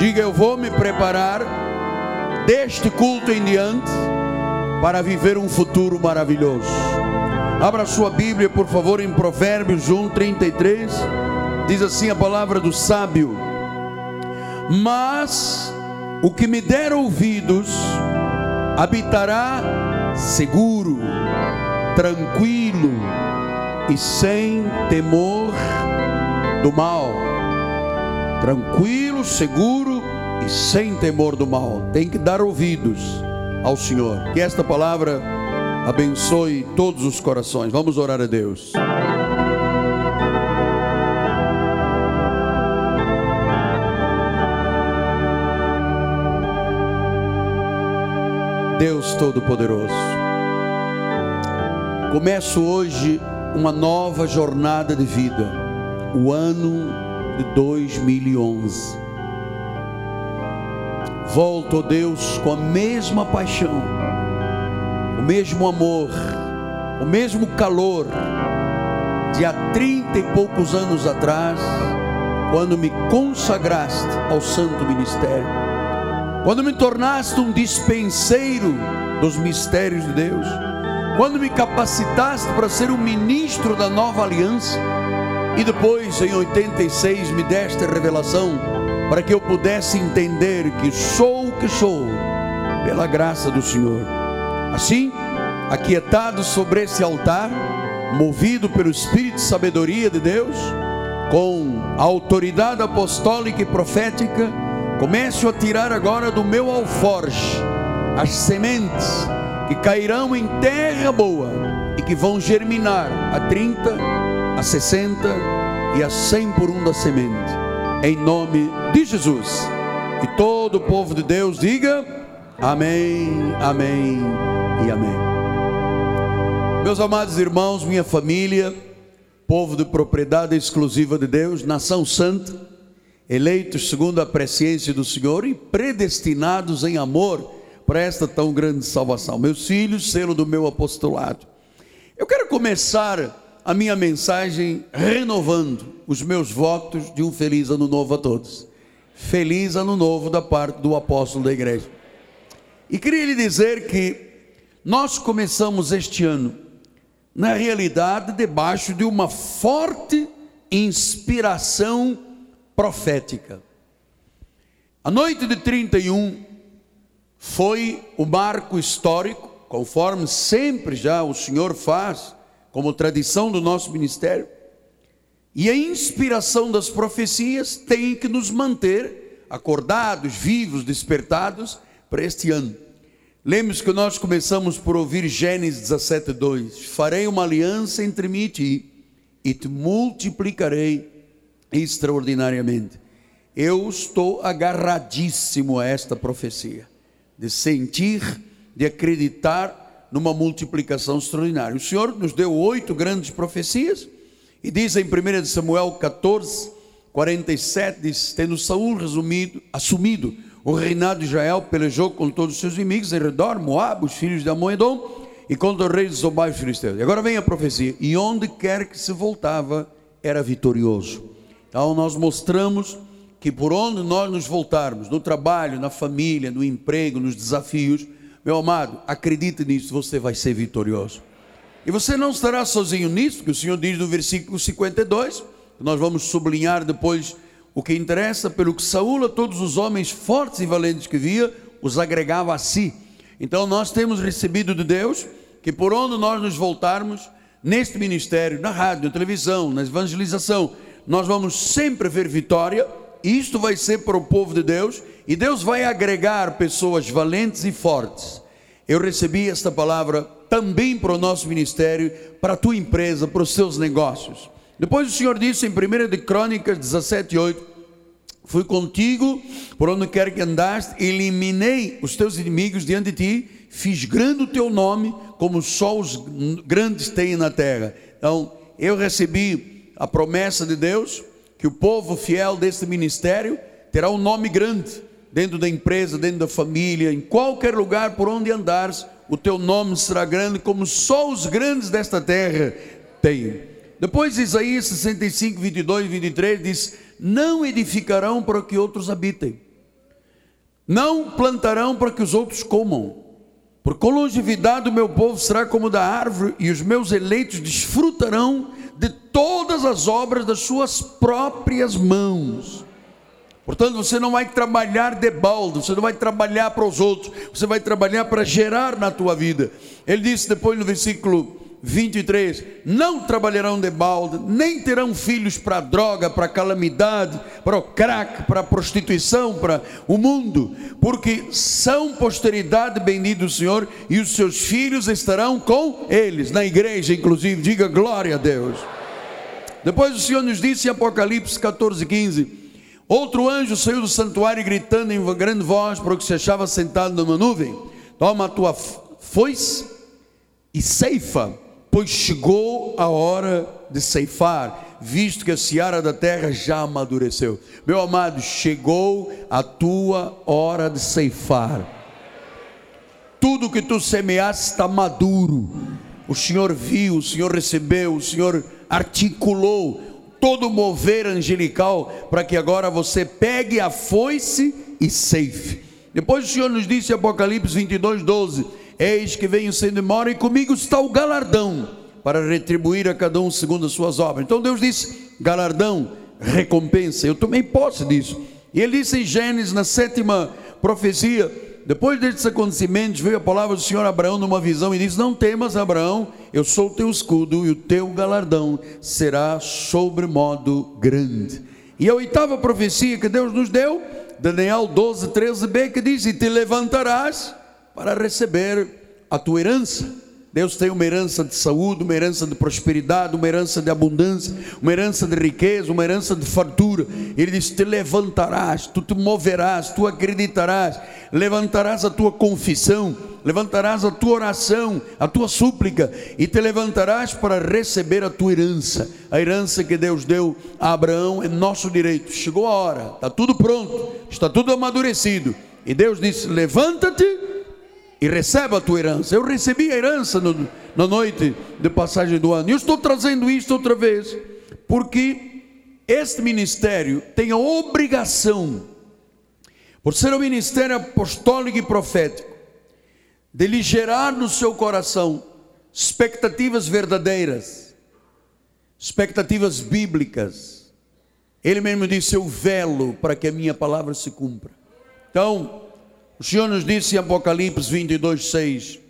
Diga: Eu vou me preparar deste culto em diante para viver um futuro maravilhoso. Abra sua Bíblia, por favor, em Provérbios 1, 33. Diz assim a palavra do sábio: Mas o que me der ouvidos habitará seguro, tranquilo e sem temor do mal. Tranquilo, seguro e sem temor do mal. Tem que dar ouvidos ao Senhor. Que esta palavra abençoe todos os corações. Vamos orar a Deus. Deus Todo-Poderoso, começo hoje uma nova jornada de vida, o ano de 2011. Volto, Deus, com a mesma paixão, o mesmo amor, o mesmo calor de há trinta e poucos anos atrás, quando me consagraste ao santo ministério quando me tornaste um dispenseiro dos mistérios de Deus, quando me capacitaste para ser um ministro da nova aliança, e depois em 86 me deste a revelação para que eu pudesse entender que sou o que sou pela graça do Senhor. Assim, aquietado sobre esse altar, movido pelo espírito de sabedoria de Deus, com a autoridade apostólica e profética, Começo a tirar agora do meu alforje as sementes que cairão em terra boa e que vão germinar a 30, a 60 e a 100 por um da semente. Em nome de Jesus. E todo o povo de Deus diga: Amém, Amém e Amém. Meus amados irmãos, minha família, povo de propriedade exclusiva de Deus, nação santa eleitos segundo a presciência do Senhor e predestinados em amor para esta tão grande salvação. Meus filhos, selo do meu apostolado. Eu quero começar a minha mensagem renovando os meus votos de um feliz ano novo a todos. Feliz ano novo da parte do apóstolo da igreja. E queria lhe dizer que nós começamos este ano, na realidade, debaixo de uma forte inspiração profética. A noite de 31 foi o marco histórico, conforme sempre já o Senhor faz, como tradição do nosso ministério. E a inspiração das profecias tem que nos manter acordados, vivos, despertados para este ano. Lembre-se que nós começamos por ouvir Gênesis 17:2. Farei uma aliança entre mim e ti, e te multiplicarei extraordinariamente. Eu estou agarradíssimo a esta profecia, de sentir, de acreditar numa multiplicação extraordinária. O Senhor nos deu oito grandes profecias, e diz em 1 Samuel 14, 47, diz, tendo Saul resumido, assumido o reinado de Israel, pelejou com todos os seus inimigos em redor, Moab, os filhos de Amon e contra o rei de Zobá e Filisteus. E agora vem a profecia, e onde quer que se voltava, era vitorioso. Então nós mostramos que por onde nós nos voltarmos, no trabalho, na família, no emprego, nos desafios, meu amado, acredite nisso, você vai ser vitorioso. E você não estará sozinho nisso, porque o Senhor diz no versículo 52, nós vamos sublinhar depois o que interessa, pelo que Saúl a todos os homens fortes e valentes que via, os agregava a si. Então nós temos recebido de Deus que por onde nós nos voltarmos, neste ministério, na rádio, na televisão, na evangelização, nós vamos sempre ver vitória, e isto vai ser para o povo de Deus, e Deus vai agregar pessoas valentes e fortes. Eu recebi esta palavra também para o nosso ministério, para a tua empresa, para os seus negócios. Depois o Senhor disse em 1 de Crônicas 17, 8, Fui contigo por onde quer que andaste, eliminei os teus inimigos diante de ti, fiz grande o teu nome, como só os grandes têm na terra. Então, eu recebi a promessa de Deus que o povo fiel deste ministério terá um nome grande dentro da empresa, dentro da família, em qualquer lugar por onde andares, o teu nome será grande como só os grandes desta terra têm. Depois Isaías 65, 22 e 23 diz: Não edificarão para que outros habitem. Não plantarão para que os outros comam. Por com longevidade o meu povo será como da árvore, e os meus eleitos desfrutarão de todas as obras das suas próprias mãos. Portanto, você não vai trabalhar de balde, você não vai trabalhar para os outros, você vai trabalhar para gerar na tua vida. Ele disse depois no versículo 23: Não trabalharão de balde, nem terão filhos para droga, para calamidade, para o crack, para a prostituição, para o mundo, porque são posteridade bendita do Senhor e os seus filhos estarão com eles, na igreja, inclusive. Diga glória a Deus. Depois o Senhor nos disse em Apocalipse 14, 15: Outro anjo saiu do santuário gritando em grande voz para o que se achava sentado numa nuvem: Toma a tua foice e ceifa pois chegou a hora de ceifar, visto que a seara da terra já amadureceu. Meu amado, chegou a tua hora de ceifar. Tudo que tu semeaste está maduro. O Senhor viu, o Senhor recebeu, o Senhor articulou todo mover angelical para que agora você pegue a foice e ceife. Depois o Senhor nos disse em Apocalipse 22, 12: Eis que venho sem demora, e comigo está o galardão, para retribuir a cada um segundo as suas obras. Então Deus disse: galardão, recompensa. Eu tomei posse disso. E ele disse em Gênesis, na sétima profecia, depois destes acontecimentos, veio a palavra do Senhor Abraão numa visão e disse: Não temas, Abraão, eu sou o teu escudo e o teu galardão será sobremodo grande. E a oitava profecia que Deus nos deu, Daniel 12, 13b, que diz: E te levantarás para receber a tua herança. Deus tem uma herança de saúde, uma herança de prosperidade, uma herança de abundância, uma herança de riqueza, uma herança de fartura. Ele diz: Te levantarás, tu te moverás, tu acreditarás, levantarás a tua confissão, levantarás a tua oração, a tua súplica, e te levantarás para receber a tua herança. A herança que Deus deu a Abraão é nosso direito. Chegou a hora, está tudo pronto, está tudo amadurecido. E Deus disse: Levanta-te e recebe a tua herança. Eu recebi a herança no, na noite de passagem do ano. E eu estou trazendo isto outra vez, porque este ministério tem a obrigação, por ser um ministério apostólico e profético, de lhe gerar no seu coração expectativas verdadeiras, expectativas bíblicas. Ele mesmo disse: Eu velo para que a minha palavra se cumpra. Então, o Senhor nos disse em Apocalipse 22, 6: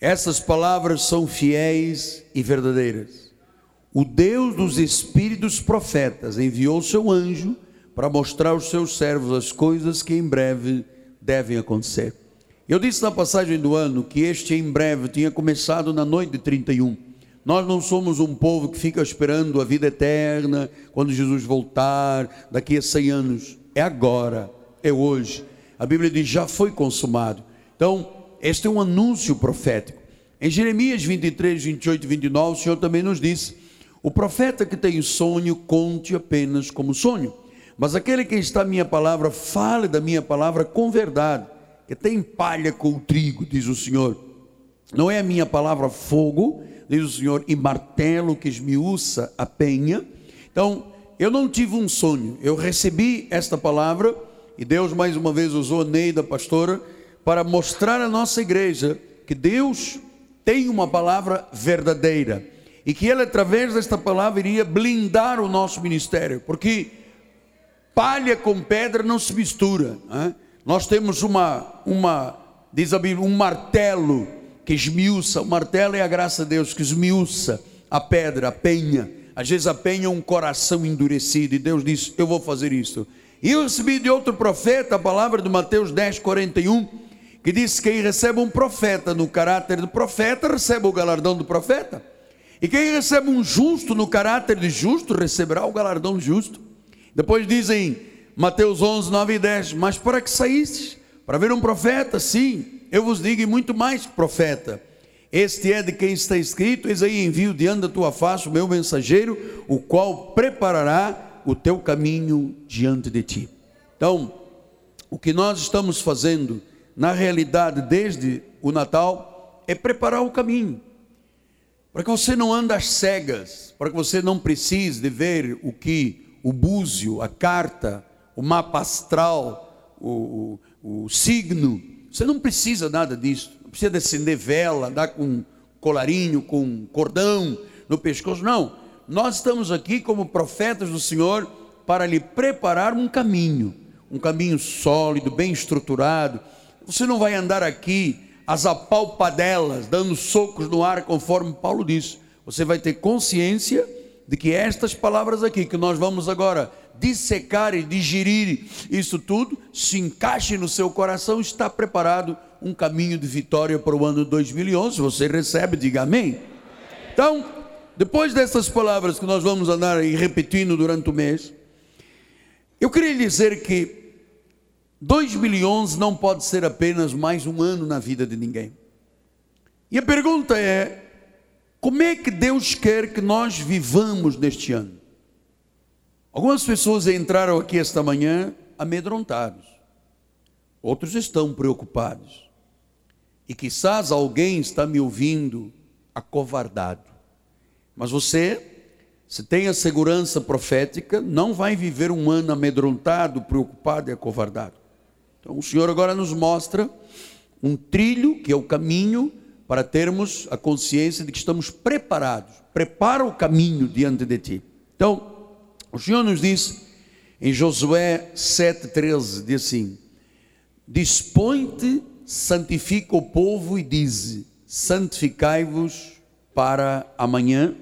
essas palavras são fiéis e verdadeiras. O Deus dos espíritos profetas enviou seu anjo para mostrar aos seus servos as coisas que em breve devem acontecer. Eu disse na passagem do ano que este em breve tinha começado na noite de 31. Nós não somos um povo que fica esperando a vida eterna, quando Jesus voltar, daqui a 100 anos. É agora, é hoje a Bíblia diz: já foi consumado. Então, este é um anúncio profético. Em Jeremias 23, 28 e 29, o Senhor também nos disse: O profeta que tem sonho, conte apenas como sonho. Mas aquele que está a minha palavra, fale da minha palavra com verdade, que tem palha com o trigo, diz o Senhor. Não é a minha palavra fogo, diz o Senhor, e martelo que esmiuça a penha. Então, eu não tive um sonho, eu recebi esta palavra e Deus mais uma vez usou a Neida, pastora, para mostrar à nossa igreja que Deus tem uma palavra verdadeira e que Ele, através desta palavra, iria blindar o nosso ministério, porque palha com pedra não se mistura. Né? Nós temos uma, uma, diz a Bíblia, um martelo que esmiuça, o martelo é a graça de Deus que esmiuça a pedra, a penha. Às vezes a penha é um coração endurecido, e Deus diz: Eu vou fazer isso. E eu recebi de outro profeta a palavra de Mateus 10, 41, que diz: Quem recebe um profeta no caráter de profeta, recebe o galardão do profeta. E quem recebe um justo no caráter de justo, receberá o galardão justo. Depois dizem Mateus 11, 9 e 10: Mas para que saístes? Para ver um profeta? Sim, eu vos digo, e muito mais que profeta. Este é de quem está escrito: Eis aí envio diante da tua face o meu mensageiro, o qual preparará o teu caminho diante de ti. Então, o que nós estamos fazendo, na realidade, desde o Natal, é preparar o caminho. Para que você não ande às cegas, para que você não precise de ver o que o búzio, a carta, o mapa astral o, o, o signo. Você não precisa nada disso. Não precisa acender vela, andar com colarinho, com cordão no pescoço. Não. Nós estamos aqui como profetas do Senhor para lhe preparar um caminho, um caminho sólido, bem estruturado. Você não vai andar aqui as apalpadelas, dando socos no ar, conforme Paulo disse. Você vai ter consciência de que estas palavras aqui, que nós vamos agora dissecar e digerir isso tudo, se encaixe no seu coração, está preparado um caminho de vitória para o ano 2011. Você recebe, diga amém. Então, depois dessas palavras que nós vamos andar repetindo durante o mês, eu queria dizer que 2011 não pode ser apenas mais um ano na vida de ninguém. E a pergunta é: como é que Deus quer que nós vivamos neste ano? Algumas pessoas entraram aqui esta manhã amedrontados, outros estão preocupados, e quizás alguém está me ouvindo acovardado. Mas você, se tem a segurança profética, não vai viver um ano amedrontado, preocupado e acovardado. Então o Senhor agora nos mostra um trilho, que é o caminho, para termos a consciência de que estamos preparados. Prepara o caminho diante de ti. Então, o Senhor nos diz em Josué 7,13: diz assim: Dispõe-te, santifica o povo e diz: Santificai-vos para amanhã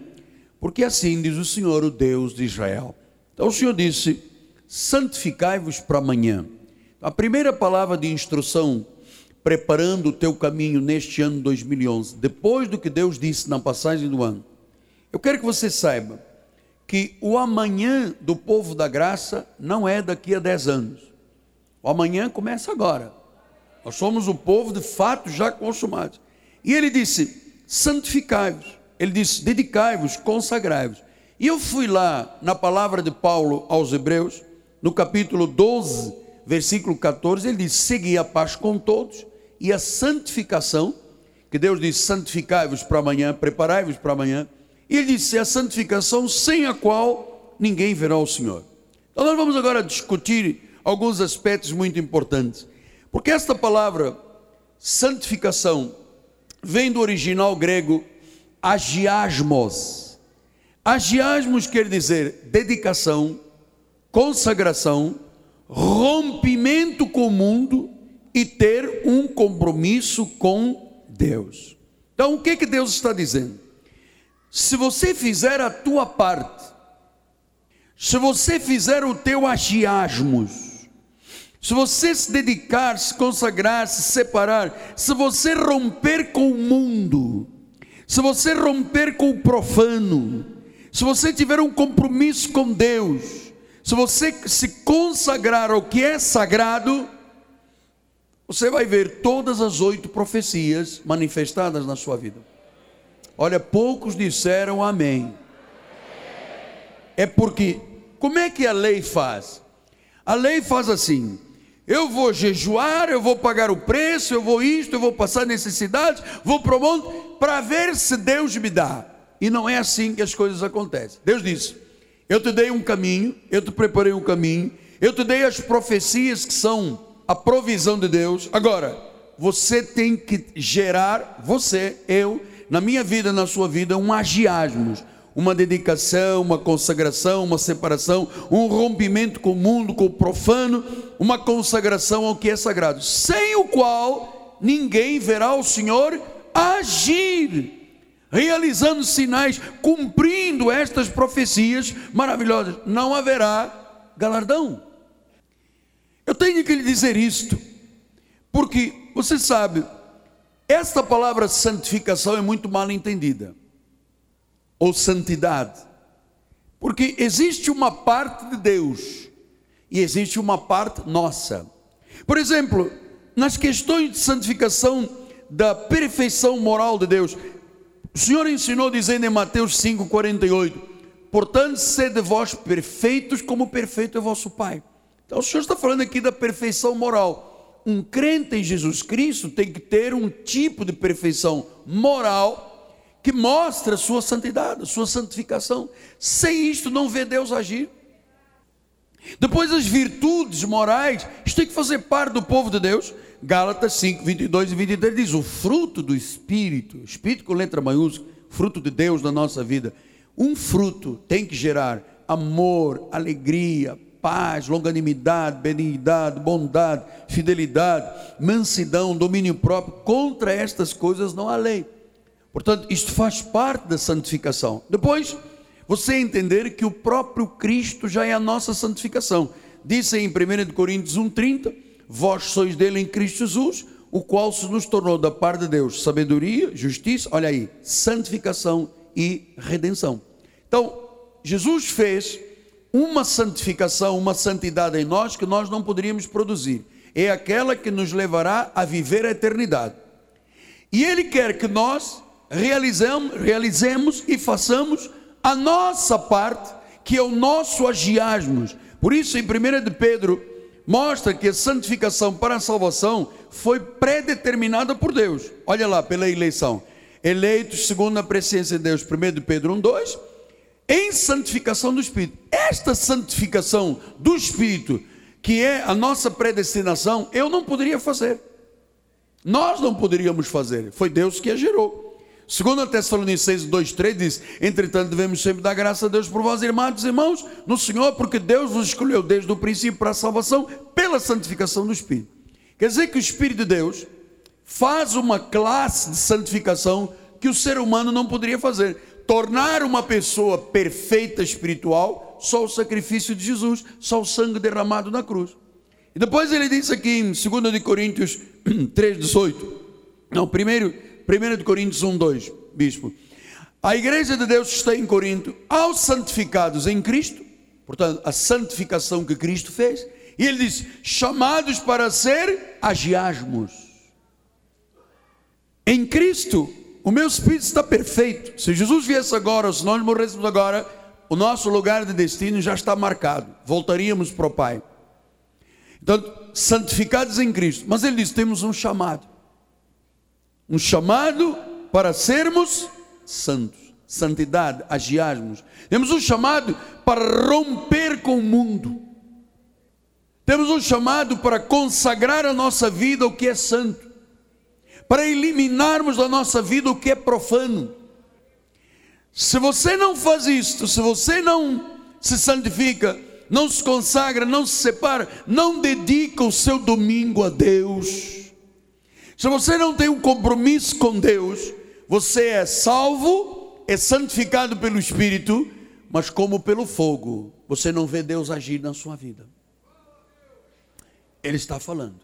porque assim diz o Senhor, o Deus de Israel. Então o Senhor disse: santificai-vos para amanhã. A primeira palavra de instrução, preparando o teu caminho neste ano 2011, depois do que Deus disse na passagem do ano, eu quero que você saiba que o amanhã do povo da graça não é daqui a 10 anos. O amanhã começa agora. Nós somos o povo de fato já consumado. E ele disse: santificai-vos ele diz: dedicai-vos, consagrai-vos. E eu fui lá na palavra de Paulo aos Hebreus, no capítulo 12, versículo 14, ele diz: segui a paz com todos e a santificação, que Deus diz: santificai-vos para amanhã, preparai-vos para amanhã. E ele disse: a santificação sem a qual ninguém verá o Senhor. Então nós vamos agora discutir alguns aspectos muito importantes, porque esta palavra santificação vem do original grego agiasmos. Agiasmos quer dizer dedicação, consagração, rompimento com o mundo e ter um compromisso com Deus. Então, o que que Deus está dizendo? Se você fizer a tua parte, se você fizer o teu agiasmos, se você se dedicar, se consagrar, se separar, se você romper com o mundo, se você romper com o profano, se você tiver um compromisso com Deus, se você se consagrar ao que é sagrado, você vai ver todas as oito profecias manifestadas na sua vida. Olha, poucos disseram amém. É porque, como é que a lei faz? A lei faz assim: eu vou jejuar, eu vou pagar o preço, eu vou isto, eu vou passar necessidade, vou para o mundo para ver se Deus me dá. E não é assim que as coisas acontecem. Deus disse: Eu te dei um caminho, eu te preparei um caminho, eu te dei as profecias que são a provisão de Deus. Agora, você tem que gerar, você, eu, na minha vida, na sua vida, um agiasmos uma dedicação, uma consagração, uma separação, um rompimento com o mundo, com o profano, uma consagração ao que é sagrado, sem o qual ninguém verá o Senhor agir, realizando sinais, cumprindo estas profecias maravilhosas. Não haverá galardão. Eu tenho que lhe dizer isto, porque você sabe, esta palavra santificação é muito mal entendida ou santidade. Porque existe uma parte de Deus e existe uma parte nossa. Por exemplo, nas questões de santificação da perfeição moral de Deus, o Senhor ensinou dizendo em Mateus 5:48: "Portanto, sede vós perfeitos como perfeito é vosso Pai". Então o Senhor está falando aqui da perfeição moral. Um crente em Jesus Cristo tem que ter um tipo de perfeição moral que mostra a sua santidade, a sua santificação. Sem isto não vê Deus agir. Depois as virtudes morais, isto tem que fazer parte do povo de Deus. Gálatas 5, 22 e 23 diz: o fruto do Espírito, Espírito com letra maiúscula, fruto de Deus na nossa vida. Um fruto tem que gerar amor, alegria, paz, longanimidade, benignidade, bondade, fidelidade, mansidão, domínio próprio. Contra estas coisas não há lei. Portanto, isto faz parte da santificação. Depois, você entender que o próprio Cristo já é a nossa santificação. Disse em 1 Coríntios 1,30: Vós sois dele em Cristo Jesus, o qual se nos tornou da parte de Deus sabedoria, justiça, olha aí, santificação e redenção. Então, Jesus fez uma santificação, uma santidade em nós que nós não poderíamos produzir. É aquela que nos levará a viver a eternidade. E Ele quer que nós realizemos, realizemos e façamos a nossa parte, que é o nosso agiasmos. Por isso, em 1 de Pedro, mostra que a santificação para a salvação foi predeterminada por Deus. Olha lá, pela eleição. Eleitos segundo a presciência de Deus, 1 de Pedro 1, 2, em santificação do Espírito. Esta santificação do Espírito, que é a nossa predestinação, eu não poderia fazer. Nós não poderíamos fazer, foi Deus que a gerou. Segundo Tessalonicenses 2,3 diz: Entretanto, devemos sempre dar graça a Deus por vós, irmãos e irmãos, no Senhor, porque Deus vos escolheu desde o princípio para a salvação, pela santificação do Espírito. Quer dizer que o Espírito de Deus faz uma classe de santificação que o ser humano não poderia fazer. Tornar uma pessoa perfeita espiritual, só o sacrifício de Jesus, só o sangue derramado na cruz. E depois ele diz aqui em 2 Coríntios 3,18, não, primeiro 1 Coríntios 1, 2, bispo. A igreja de Deus está em Corinto, aos santificados em Cristo, portanto, a santificação que Cristo fez, e ele diz: chamados para ser agiasmos. Em Cristo, o meu espírito está perfeito. Se Jesus viesse agora, ou se nós morrêssemos agora, o nosso lugar de destino já está marcado. Voltaríamos para o Pai. Então, santificados em Cristo. Mas ele diz: temos um chamado um chamado para sermos santos, santidade, agiarmos. Temos um chamado para romper com o mundo. Temos um chamado para consagrar a nossa vida ao que é santo, para eliminarmos da nossa vida o que é profano. Se você não faz isto, se você não se santifica, não se consagra, não se separa, não dedica o seu domingo a Deus, se você não tem um compromisso com Deus, você é salvo, é santificado pelo Espírito, mas como pelo fogo, você não vê Deus agir na sua vida. Ele está falando.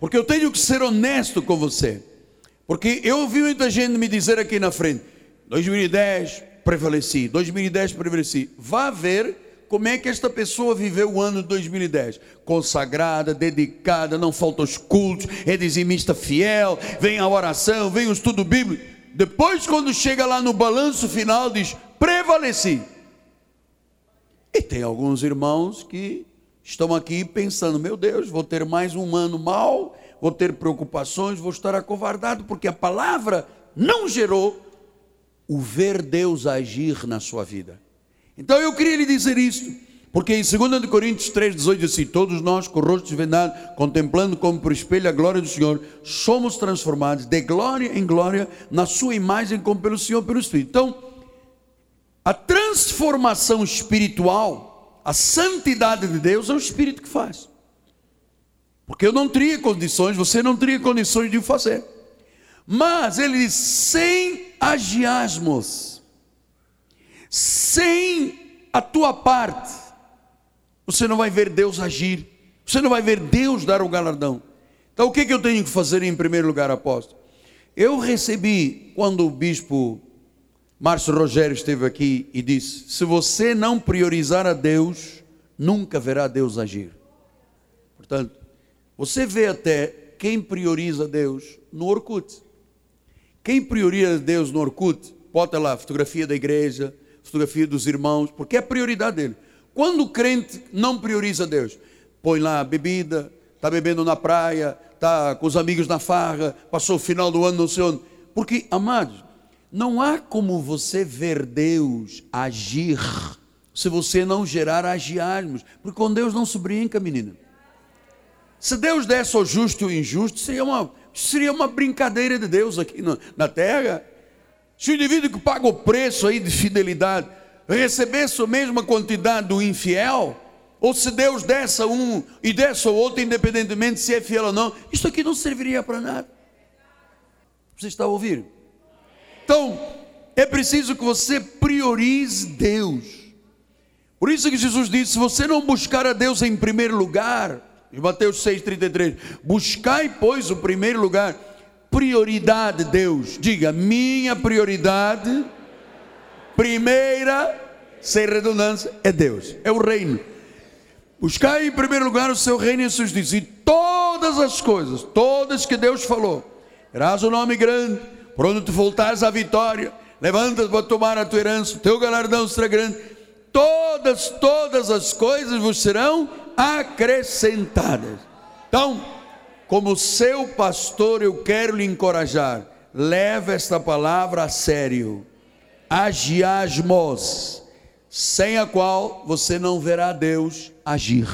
Porque eu tenho que ser honesto com você. Porque eu ouvi muita gente me dizer aqui na frente: 2010 prevaleci, 2010 prevaleci. Vá ver como é que esta pessoa viveu o ano de 2010? Consagrada, dedicada, não falta os cultos, é dizimista fiel, vem a oração, vem o estudo bíblico. Depois, quando chega lá no balanço final, diz: prevaleci. E tem alguns irmãos que estão aqui pensando: meu Deus, vou ter mais um ano mal, vou ter preocupações, vou estar acovardado, porque a palavra não gerou o ver Deus agir na sua vida. Então eu queria lhe dizer isto, porque em 2 Coríntios 3,18 diz assim: Todos nós, com o rosto desvendado, contemplando como por espelho a glória do Senhor, somos transformados de glória em glória na Sua imagem, como pelo Senhor, pelo Espírito. Então, a transformação espiritual, a santidade de Deus é o Espírito que faz. Porque eu não teria condições, você não teria condições de o fazer. Mas ele diz: sem agiasmos sem a tua parte, você não vai ver Deus agir, você não vai ver Deus dar o galardão. Então, o que, que eu tenho que fazer em primeiro lugar, apóstolo? Eu recebi, quando o bispo Márcio Rogério esteve aqui e disse: se você não priorizar a Deus, nunca verá Deus agir. Portanto, você vê até quem prioriza Deus no Orkut. Quem prioriza Deus no Orkut, bota lá fotografia da igreja, fotografia dos irmãos, porque é a prioridade dele. Quando o crente não prioriza Deus, põe lá bebida, está bebendo na praia, está com os amigos na farra, passou o final do ano não sei onde. Porque, amados, não há como você ver Deus agir se você não gerar agiasmos. Porque com Deus não se brinca, menina. Se Deus desse o justo e o injusto, seria uma, seria uma brincadeira de Deus aqui na, na terra. Se o indivíduo que paga o preço aí de fidelidade recebesse a mesma quantidade do infiel, ou se Deus desse a um e desse ao outro, independentemente se é fiel ou não, isso aqui não serviria para nada. Você está ouvindo? Então, é preciso que você priorize Deus. Por isso que Jesus disse: se você não buscar a Deus em primeiro lugar, em Mateus 6,33, buscai, pois, o primeiro lugar, prioridade, Deus. Diga, minha prioridade, primeira, sem redundância, é Deus, é o reino. Buscai em primeiro lugar o seu reino e seus dias, e todas as coisas, todas que Deus falou, terás o um nome grande, por onde tu voltares à vitória, levanta-te para tomar a tua herança, o teu galardão será grande, todas, todas as coisas vos serão acrescentadas. Então, como seu pastor, eu quero lhe encorajar, leve esta palavra a sério, agiasmos, sem a qual você não verá Deus agir.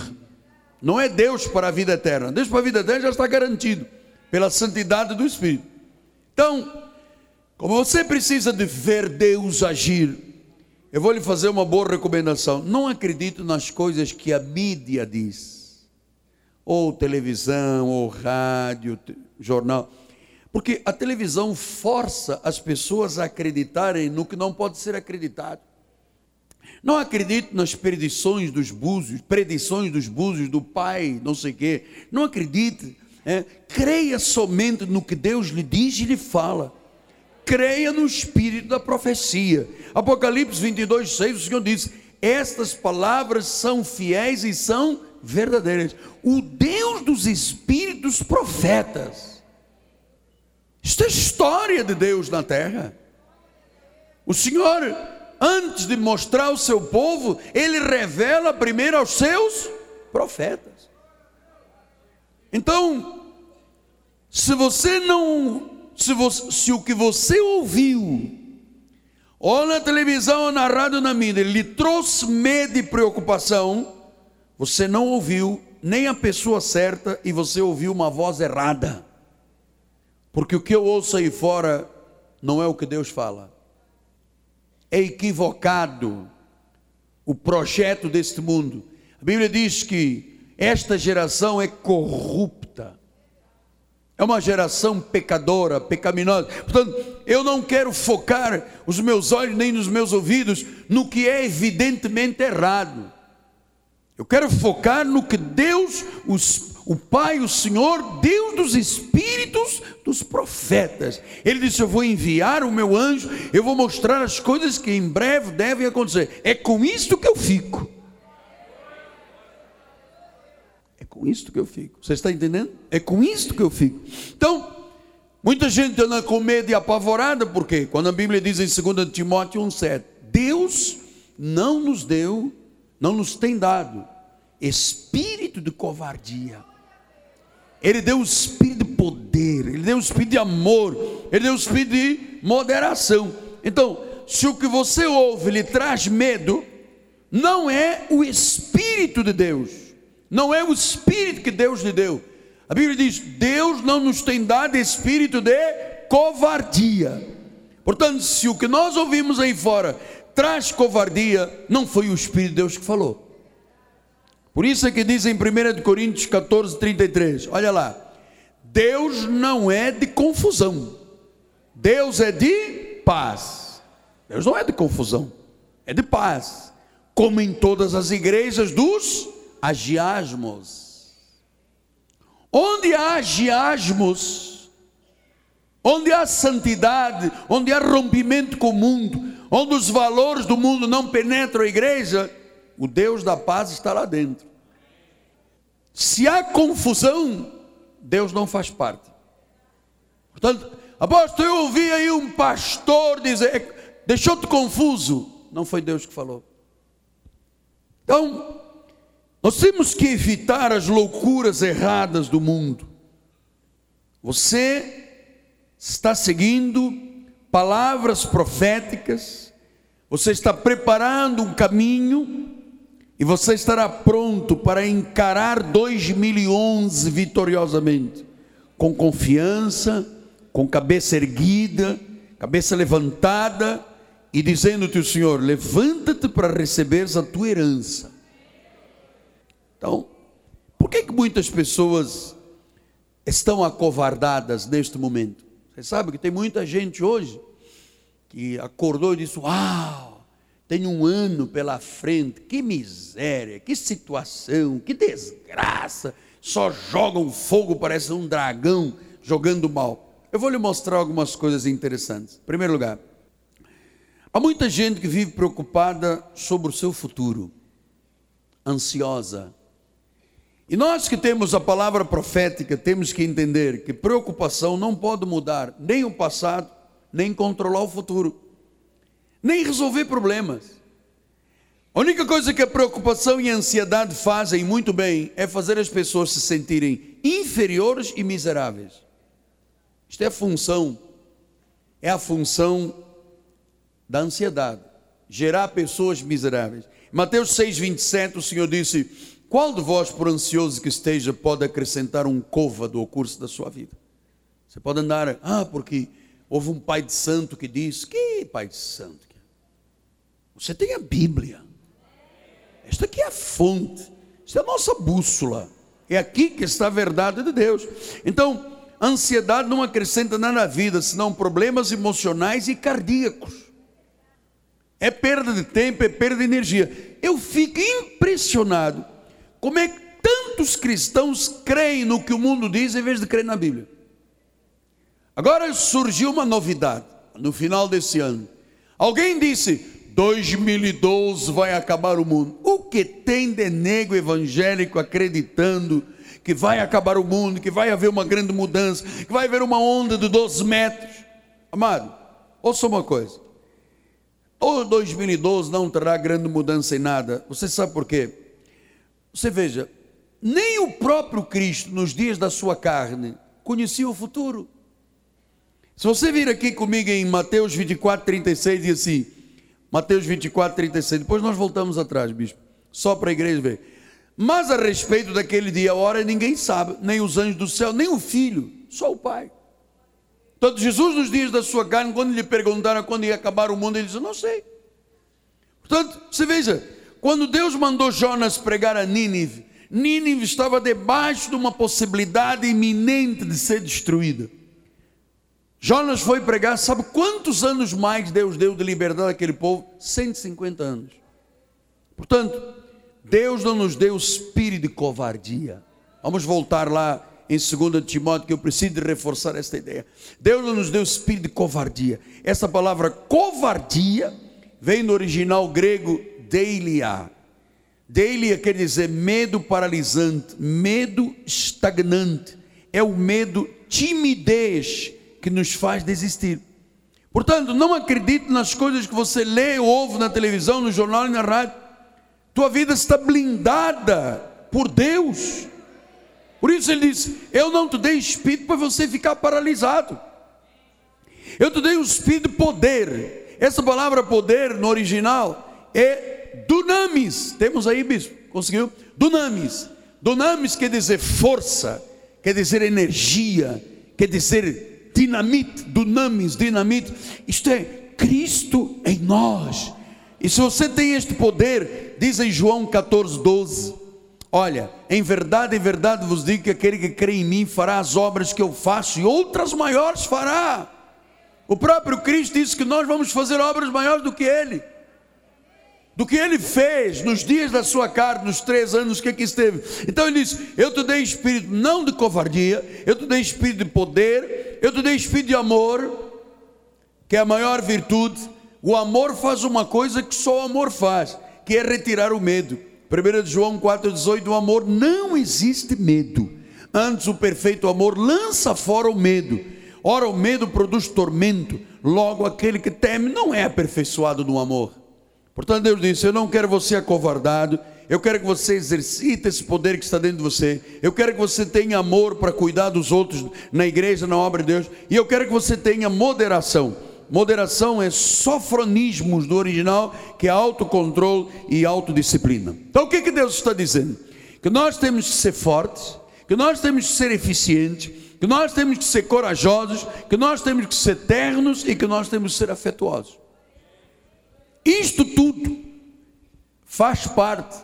Não é Deus para a vida eterna. Deus para a vida eterna já está garantido pela santidade do Espírito. Então, como você precisa de ver Deus agir, eu vou lhe fazer uma boa recomendação. Não acredite nas coisas que a mídia diz, ou televisão, ou rádio, jornal, porque a televisão força as pessoas a acreditarem no que não pode ser acreditado. Não acredite nas predições dos búzios, predições dos búzios do pai, não sei o quê. Não acredite. É, creia somente no que Deus lhe diz e lhe fala creia no espírito da profecia. Apocalipse 22, 6, o Senhor diz: Estas palavras são fiéis e são verdadeiras. O Deus dos espíritos profetas. Isto é história de Deus na terra. O Senhor, antes de mostrar ao seu povo, ele revela primeiro aos seus profetas. Então, se você não se, você, se o que você ouviu, ou na televisão ou na rádio na mídia, lhe trouxe medo e preocupação, você não ouviu nem a pessoa certa e você ouviu uma voz errada. Porque o que eu ouço aí fora não é o que Deus fala. É equivocado o projeto deste mundo. A Bíblia diz que esta geração é corrupta. É uma geração pecadora, pecaminosa. Portanto, eu não quero focar os meus olhos nem nos meus ouvidos no que é evidentemente errado. Eu quero focar no que Deus, os, o Pai, o Senhor, Deus dos Espíritos, dos profetas. Ele disse: Eu vou enviar o meu anjo, eu vou mostrar as coisas que em breve devem acontecer. É com isto que eu fico. com isto que eu fico. Você está entendendo? É com isto que eu fico. Então, muita gente anda com medo e apavorada, porque quando a Bíblia diz em 2 Timóteo 1,7: Deus não nos deu, não nos tem dado espírito de covardia. Ele deu o espírito de poder, ele deu o espírito de amor, ele deu o espírito de moderação. Então, se o que você ouve lhe traz medo, não é o espírito de Deus não é o espírito que Deus lhe deu. A Bíblia diz: Deus não nos tem dado espírito de covardia. Portanto, se o que nós ouvimos aí fora traz covardia, não foi o Espírito de Deus que falou. Por isso é que diz em 1 Coríntios 14, 33, olha lá, Deus não é de confusão, Deus é de paz. Deus não é de confusão, é de paz, como em todas as igrejas dos agiasmos. Onde há agiasmos, onde há santidade, onde há rompimento com o mundo, onde os valores do mundo não penetram a igreja, o Deus da paz está lá dentro. Se há confusão, Deus não faz parte. Portanto, apóstolo, eu ouvi aí um pastor dizer, deixou-te confuso. Não foi Deus que falou. Então, nós temos que evitar as loucuras erradas do mundo. Você está seguindo palavras proféticas, Você está preparando um caminho e você estará pronto para encarar 2011 vitoriosamente, com confiança, com cabeça erguida, cabeça levantada e dizendo-te o Senhor: levanta-te para receberes a tua herança. Então, por que, que muitas pessoas estão acovardadas neste momento? Você sabe que tem muita gente hoje que acordou e disse: Uau, tem um ano pela frente, que miséria, que situação, que desgraça. Só jogam fogo, parece um dragão jogando mal. Eu vou lhe mostrar algumas coisas interessantes. Em primeiro lugar, há muita gente que vive preocupada sobre o seu futuro, ansiosa. E nós que temos a palavra profética, temos que entender que preocupação não pode mudar nem o passado, nem controlar o futuro, nem resolver problemas. A única coisa que a preocupação e a ansiedade fazem muito bem é fazer as pessoas se sentirem inferiores e miseráveis. Isto é a função, é a função da ansiedade, gerar pessoas miseráveis. Mateus 6,27, o Senhor disse: Qual de vós, por ansioso que esteja, pode acrescentar um côvado ao curso da sua vida? Você pode andar, ah, porque houve um pai de santo que disse: Que pai de santo? Você tem a Bíblia. Esta aqui é a fonte, esta é a nossa bússola. É aqui que está a verdade de Deus. Então, a ansiedade não acrescenta nada na vida, senão problemas emocionais e cardíacos. É perda de tempo, é perda de energia. Eu fico impressionado como é que tantos cristãos creem no que o mundo diz em vez de crer na Bíblia. Agora surgiu uma novidade no final desse ano. Alguém disse: 2012 vai acabar o mundo. O que tem de nego evangélico acreditando que vai acabar o mundo, que vai haver uma grande mudança, que vai haver uma onda de 12 metros. Amado, ouça uma coisa. O 2012 não terá grande mudança em nada. Você sabe por quê? Você veja, nem o próprio Cristo, nos dias da sua carne, conhecia o futuro. Se você vir aqui comigo em Mateus 24, 36, diz assim: Mateus 24, 36. Depois nós voltamos atrás, bispo. Só para a igreja ver. Mas a respeito daquele dia, a hora, ninguém sabe, nem os anjos do céu, nem o filho, só o Pai. Então, Jesus, nos dias da sua carne, quando lhe perguntaram quando ia acabar o mundo, ele disse: Não sei. Portanto, você veja, quando Deus mandou Jonas pregar a Nínive, Nínive estava debaixo de uma possibilidade iminente de ser destruída. Jonas foi pregar, sabe quantos anos mais Deus deu de liberdade àquele povo? 150 anos. Portanto, Deus não nos deu espírito de covardia. Vamos voltar lá em 2 Timóteo, que eu preciso reforçar esta ideia. Deus não nos deu espírito de covardia. Essa palavra covardia vem do original grego Deilia quer dizer medo paralisante, medo estagnante. É o medo timidez que nos faz desistir. Portanto, não acredite nas coisas que você lê ou ouve na televisão, no jornal e na rádio tua vida está blindada por Deus. Por isso ele diz: Eu não te dei espírito para você ficar paralisado. Eu te dei o espírito de poder. Essa palavra poder no original é dunamis. Temos aí, bispo? Conseguiu? Dunamis. Dunamis quer dizer força, quer dizer energia, quer dizer dinamite, dunamis, dinamite. Isto é Cristo em nós. E se você tem este poder, Diz em João 14, 12: Olha, em verdade, em verdade vos digo que aquele que crê em mim fará as obras que eu faço e outras maiores fará. O próprio Cristo disse que nós vamos fazer obras maiores do que ele, do que ele fez nos dias da sua carne, nos três anos que aqui esteve. Então ele disse: Eu te dei espírito não de covardia, eu te dei espírito de poder, eu te dei espírito de amor, que é a maior virtude. O amor faz uma coisa que só o amor faz que é retirar o medo. 1 João 4,18: o amor não existe medo, antes o perfeito amor lança fora o medo. Ora, o medo produz tormento, logo aquele que teme não é aperfeiçoado no amor. Portanto, Deus disse: Eu não quero você acovardado, eu quero que você exercite esse poder que está dentro de você. Eu quero que você tenha amor para cuidar dos outros na igreja, na obra de Deus. E eu quero que você tenha moderação. moderação é sofronismos do original, que é autocontrole e autodisciplina. Então o que, que Deus está dizendo? Que nós temos que ser fortes, que nós temos que ser eficientes, que nós temos que ser corajosos, que nós temos que ser ternos e que nós temos que ser afetuosos. Isto tudo faz parte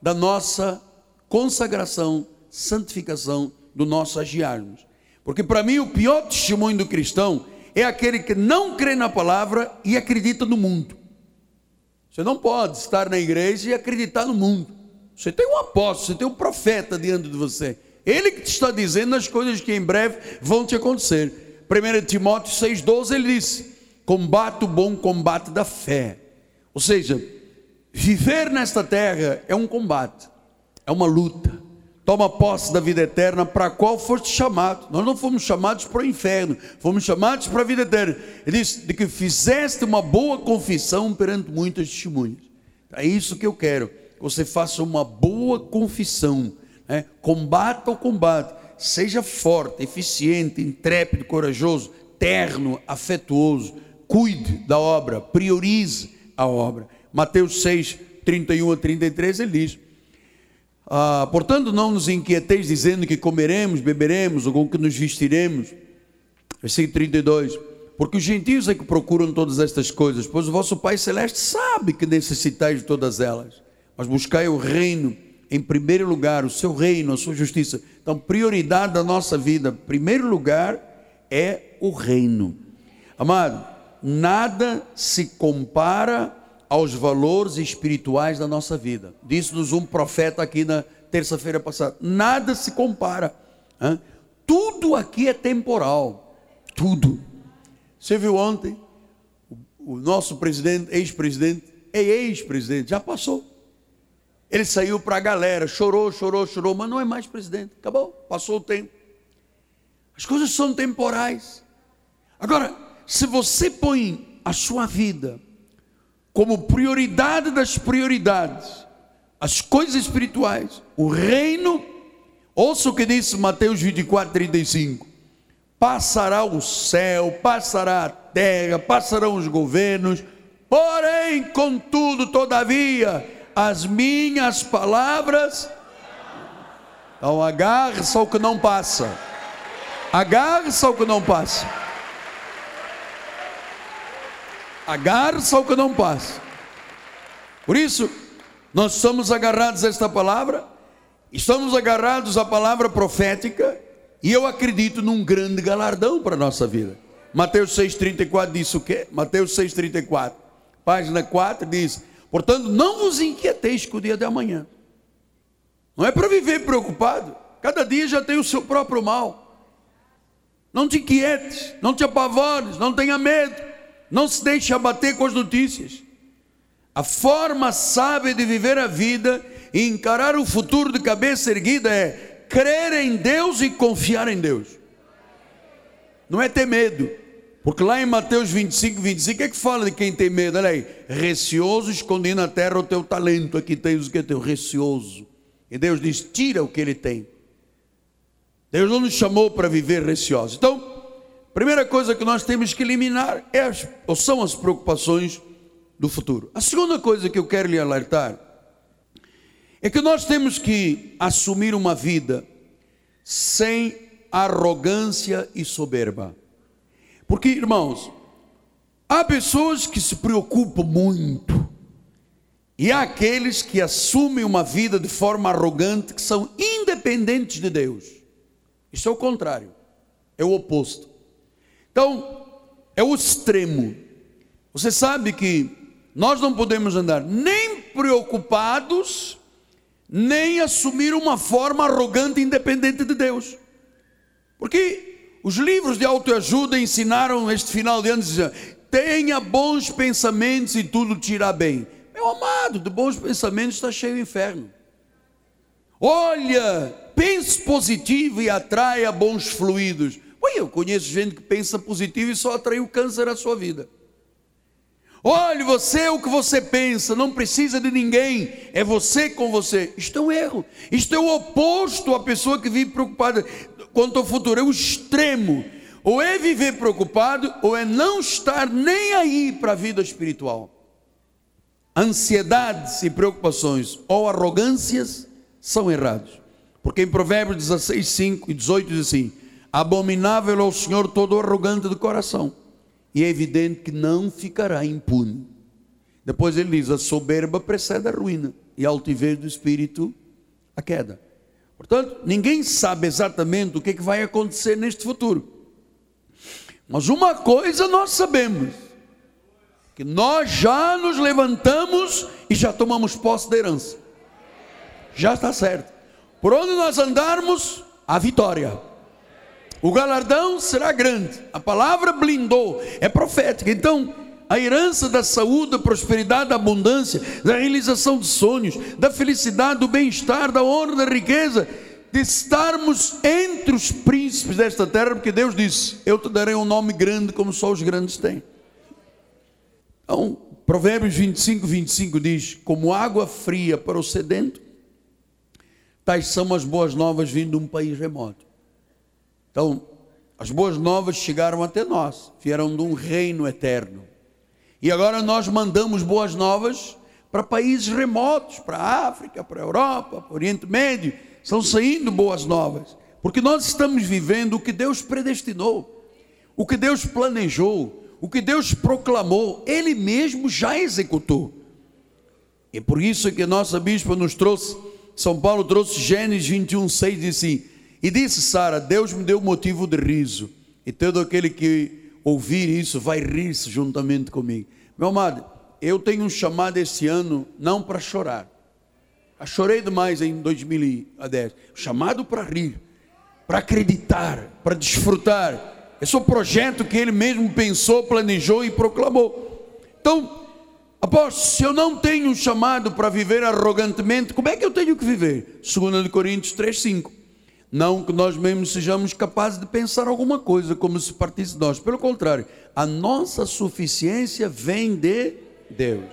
da nossa consagração, santificação, do nosso agiarmos. Porque para mim o pior testemunho do cristão é aquele que não crê na palavra e acredita no mundo. Você não pode estar na igreja e acreditar no mundo. Você tem um apóstolo, você tem um profeta diante de você. Ele que te está dizendo as coisas que em breve vão te acontecer. 1 Timóteo 6,12 ele disse: combate o bom combate da fé. Ou seja, viver nesta terra é um combate, é uma luta. Toma posse da vida eterna para a qual foste chamado. Nós não fomos chamados para o inferno, fomos chamados para a vida eterna. Ele disse de que fizeste uma boa confissão perante muitas testemunhas. É isso que eu quero, que você faça uma boa confissão. Né? Combata o combate, seja forte, eficiente, intrépido, corajoso, terno, afetuoso. Cuide da obra, priorize a obra. Mateus 6, 31 a 33, ele diz: ah, Portanto, não nos inquieteis dizendo que comeremos, beberemos ou com que nos vestiremos. Versículo 32. Porque os gentios é que procuram todas estas coisas, pois o vosso Pai Celeste sabe que necessitais de todas elas. Mas buscai o reino em primeiro lugar, o seu reino, a sua justiça. Então, prioridade da nossa vida, primeiro lugar, é o reino. Amado, nada se compara aos valores espirituais da nossa vida. Disse-nos um profeta aqui na terça-feira passada: nada se compara. Hein? Tudo aqui é temporal. Tudo. Você viu ontem? O nosso presidente, ex-presidente, é ex-presidente, já passou. Ele saiu para a galera, chorou, chorou, chorou, mas não é mais presidente. Acabou, passou o tempo. As coisas são temporais. Agora, se você põe a sua vida como prioridade das prioridades, as coisas espirituais, o reino, ouça o que disse Mateus 24, 35: passará o céu, passará a terra, passarão os governos, porém, contudo, todavia, as minhas palavras, então agarre-se ao que não passa, agarre-se ao que não passa. Agarra-se ao que não passa. Por isso, nós somos agarrados a esta palavra, estamos agarrados à palavra profética, e eu acredito num grande galardão para a nossa vida. Mateus 6,34 diz o quê? Mateus 6,34, página 4 diz: Portanto, não vos inquieteis com o dia de amanhã. Não é para viver preocupado, cada dia já tem o seu próprio mal. Não te inquietes, não te apavores, não tenha medo. Não se deixe abater com as notícias. A forma sábia de viver a vida e encarar o futuro de cabeça erguida é crer em Deus e confiar em Deus. Não é ter medo. Porque lá em Mateus 25, 25, é que fala de quem tem medo? Olha aí, receoso esconde na terra o teu talento, aqui tens o que é teu, receoso. E Deus diz: tira o que ele tem. Deus não nos chamou para viver receoso. Então, Primeira coisa que nós temos que eliminar é as, ou são as preocupações do futuro. A segunda coisa que eu quero lhe alertar é que nós temos que assumir uma vida sem arrogância e soberba. Porque, irmãos, há pessoas que se preocupam muito, e há aqueles que assumem uma vida de forma arrogante, que são independentes de Deus. Isso é o contrário, é o oposto. Então, é o extremo. Você sabe que nós não podemos andar nem preocupados, nem assumir uma forma arrogante e independente de Deus. Porque os livros de autoajuda ensinaram este final de ano, dizendo, tenha bons pensamentos e tudo te irá bem. Meu amado, de bons pensamentos está cheio o inferno. Olha, pense positivo e atraia bons fluidos. Oi, eu conheço gente que pensa positivo e só atraiu câncer à sua vida. Olhe, você é o que você pensa, não precisa de ninguém, é você com você. Isto é um erro. Isto é o oposto à pessoa que vive preocupada quanto ao futuro, é o extremo. Ou é viver preocupado, ou é não estar nem aí para a vida espiritual. Ansiedades e preocupações ou arrogâncias são errados. Porque em Provérbios 16, 5 e 18 diz assim: Abominável ao Senhor todo arrogante do coração, e é evidente que não ficará impune. Depois ele diz: A soberba precede a ruína, e a altivez do espírito, a queda. Portanto, ninguém sabe exatamente o que, é que vai acontecer neste futuro. Mas uma coisa nós sabemos: que nós já nos levantamos e já tomamos posse da herança. Já está certo. Por onde nós andarmos, a vitória. O galardão será grande. A palavra blindou, é profética. Então, a herança da saúde, da prosperidade, da abundância, da realização de sonhos, da felicidade, do bem-estar, da honra, da riqueza, de estarmos entre os príncipes desta terra, porque Deus disse: Eu te darei um nome grande como só os grandes têm. Então, Provérbios 25, 25 diz: Como água fria para o sedento, tais são as boas novas vindo de um país remoto. Então, as boas novas chegaram até nós, vieram de um reino eterno. E agora nós mandamos boas novas para países remotos, para a África, para a Europa, para o Oriente Médio. Estão saindo boas novas, porque nós estamos vivendo o que Deus predestinou, o que Deus planejou, o que Deus proclamou, Ele mesmo já executou. E por isso que nossa bispa nos trouxe, São Paulo trouxe Gênesis 21, 6, disse assim, e disse Sara, Deus me deu motivo de riso, e todo aquele que ouvir isso vai rir-se juntamente comigo. Meu amado, eu tenho um chamado esse ano não para chorar. Eu chorei demais em 2010. Chamado para rir, para acreditar, para desfrutar. Esse é o projeto que ele mesmo pensou, planejou e proclamou. Então, apóstolo, se eu não tenho um chamado para viver arrogantemente, como é que eu tenho que viver? 2 Coríntios 3,5. Não que nós mesmos sejamos capazes de pensar alguma coisa como se partisse de nós. Pelo contrário, a nossa suficiência vem de Deus.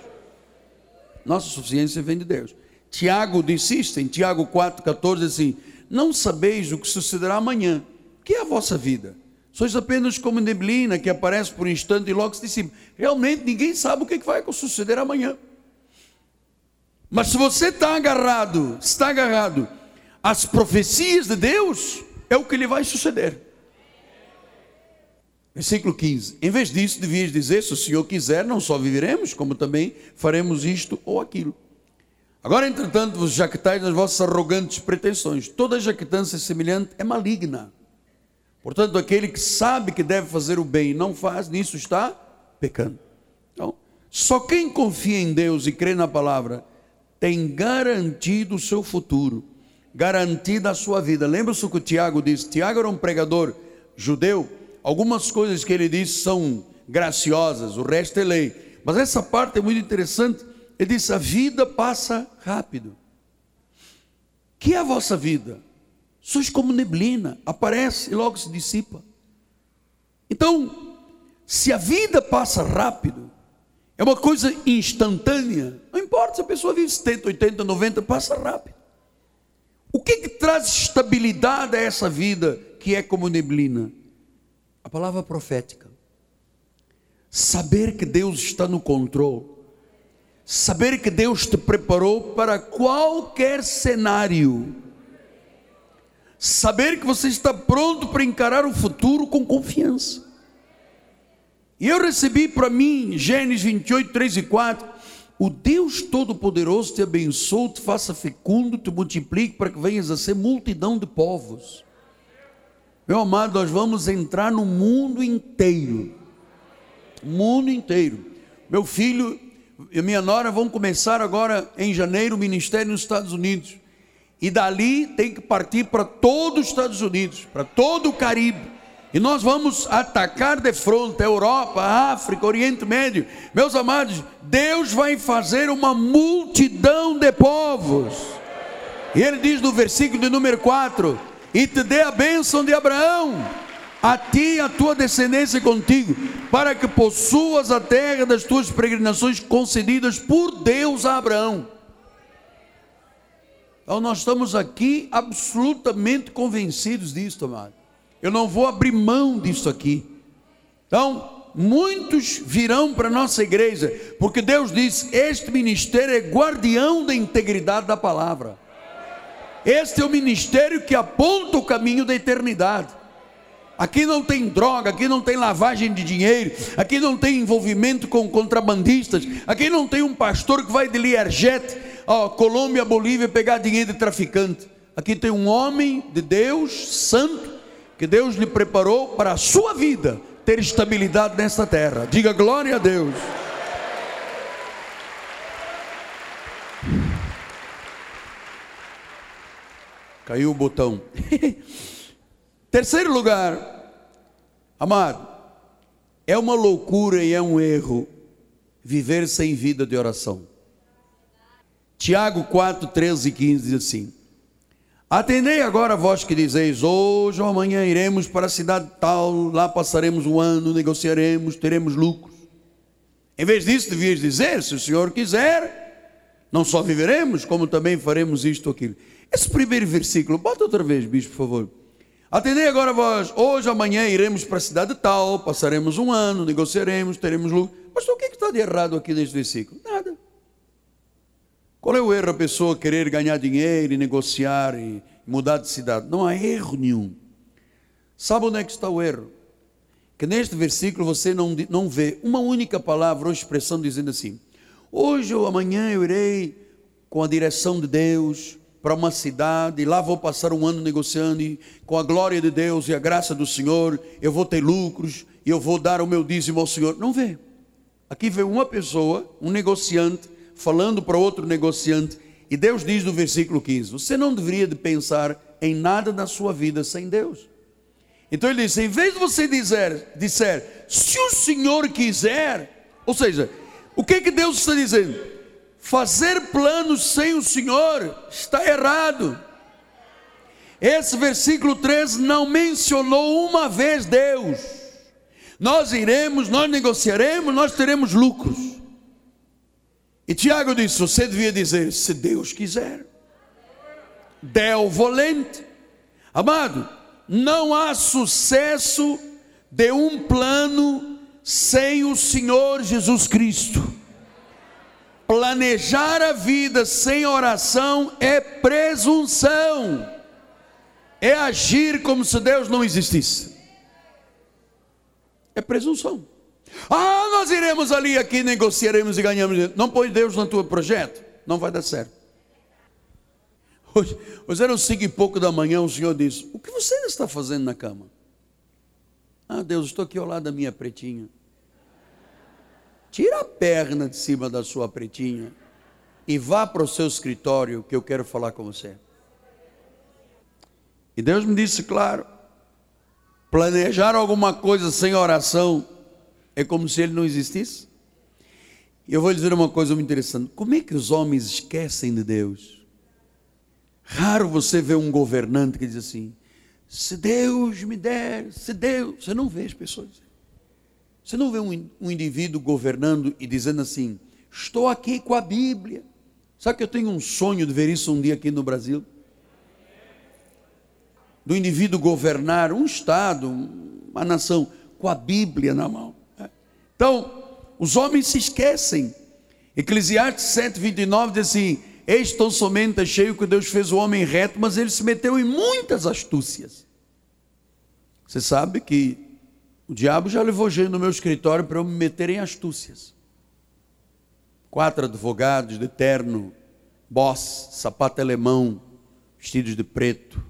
Nossa suficiência vem de Deus. Tiago insiste em Tiago 4,14 assim: Não sabeis o que sucederá amanhã. Que é a vossa vida? Sois apenas como neblina que aparece por um instante e logo se dissipa. Realmente ninguém sabe o que vai suceder amanhã. Mas se você está agarrado, está agarrado as profecias de Deus, é o que lhe vai suceder. Versículo 15: Em vez disso, devias dizer: Se o Senhor quiser, não só viveremos, como também faremos isto ou aquilo. Agora, entretanto, vos jactais nas vossas arrogantes pretensões. Toda jactância semelhante é maligna. Portanto, aquele que sabe que deve fazer o bem e não faz, nisso está pecando. Então, só quem confia em Deus e crê na palavra tem garantido o seu futuro garantida a sua vida. Lembra-se o que o Tiago disse? Tiago era um pregador judeu. Algumas coisas que ele disse são graciosas, o resto é lei. Mas essa parte é muito interessante. Ele disse: a vida passa rápido. Que é a vossa vida? Sois como neblina, aparece e logo se dissipa. Então, se a vida passa rápido, é uma coisa instantânea, não importa se a pessoa vive 70, 80, 90, passa rápido. O que, que traz estabilidade a essa vida que é como neblina? A palavra profética. Saber que Deus está no controle. Saber que Deus te preparou para qualquer cenário. Saber que você está pronto para encarar o futuro com confiança. E eu recebi para mim, Gênesis 28, 3 e 4, o Deus Todo-Poderoso te abençoe, te faça fecundo, te multiplique para que venhas a ser multidão de povos. Meu amado, nós vamos entrar no mundo inteiro. Mundo inteiro. Meu filho e minha nora vão começar agora em janeiro o ministério nos Estados Unidos. E dali tem que partir para todos os Estados Unidos, para todo o Caribe. E nós vamos atacar de frente a Europa, a África, Oriente Médio. Meus amados, Deus vai fazer uma multidão de povos. E ele diz no versículo de número 4: E te dê a bênção de Abraão, a ti e a tua descendência contigo, para que possuas a terra das tuas peregrinações concedidas por Deus a Abraão. Então nós estamos aqui absolutamente convencidos disso, amado. Eu não vou abrir mão disso aqui. Então, muitos virão para a nossa igreja, porque Deus diz: este ministério é guardião da integridade da palavra. Este é o ministério que aponta o caminho da eternidade. Aqui não tem droga, aqui não tem lavagem de dinheiro, aqui não tem envolvimento com contrabandistas, aqui não tem um pastor que vai de Lierjet, ó, Colômbia, Bolívia, pegar dinheiro de traficante. Aqui tem um homem de Deus, santo, que Deus lhe preparou para a sua vida ter estabilidade nesta terra. Diga glória a Deus. Caiu o botão. Terceiro lugar, amado, é uma loucura e é um erro viver sem vida de oração. Tiago 4, 13 e 15 diz assim: Atendei agora vós que dizeis: Hoje ou amanhã iremos para a cidade tal, lá passaremos um ano, negociaremos, teremos lucros. Em vez disso, devias dizer: Se o Senhor quiser, não só viveremos, como também faremos isto ou aquilo. Esse primeiro versículo, bota outra vez, bicho, por favor. Atendei agora vós, hoje, amanhã iremos para a cidade tal, passaremos um ano, negociaremos, teremos lucro. Mas o que, é que está de errado aqui neste versículo? Nada. Qual é o erro a pessoa querer ganhar dinheiro e negociar e mudar de cidade? Não há erro nenhum. Sabe onde é que está o erro? Que neste versículo você não, não vê uma única palavra ou expressão dizendo assim: hoje ou amanhã eu irei com a direção de Deus para uma cidade, e lá vou passar um ano negociando, e com a glória de Deus e a graça do Senhor, eu vou ter lucros, e eu vou dar o meu dízimo ao Senhor. Não vê. Aqui vê uma pessoa, um negociante, falando para outro negociante, e Deus diz no versículo 15: Você não deveria de pensar em nada na sua vida sem Deus. Então ele diz: em vez de você dizer, disser, se o Senhor quiser, ou seja, o que que Deus está dizendo? Fazer planos sem o Senhor está errado. Esse versículo 3 não mencionou uma vez Deus. Nós iremos, nós negociaremos, nós teremos lucros. E Tiago disse: você devia dizer, se Deus quiser. Del volente. Amado, não há sucesso de um plano sem o Senhor Jesus Cristo. Planejar a vida sem oração é presunção, é agir como se Deus não existisse. É presunção. Ah, nós iremos ali, aqui, negociaremos e ganhamos. Não põe Deus no teu projeto, não vai dar certo. Hoje, hoje era um cinco e pouco da manhã, o Senhor disse: O que você está fazendo na cama? Ah, Deus, estou aqui ao lado da minha pretinha. Tira a perna de cima da sua pretinha e vá para o seu escritório que eu quero falar com você. E Deus me disse, claro, planejar alguma coisa sem oração é como se ele não existisse. E eu vou lhe dizer uma coisa muito interessante: como é que os homens esquecem de Deus? Raro você ver um governante que diz assim: se Deus me der, se Deus. Você não vê as pessoas. Você não vê um, um indivíduo governando e dizendo assim: estou aqui com a Bíblia. Sabe que eu tenho um sonho de ver isso um dia aqui no Brasil? Do indivíduo governar um Estado, uma nação, com a Bíblia na mão. Então, os homens se esquecem. Eclesiastes 7, 29 diz assim: Eis tão somente cheio que Deus fez o homem reto, mas ele se meteu em muitas astúcias. Você sabe que o diabo já levou gente no meu escritório para eu me meter em astúcias. Quatro advogados de terno, boss, sapato alemão, vestidos de preto,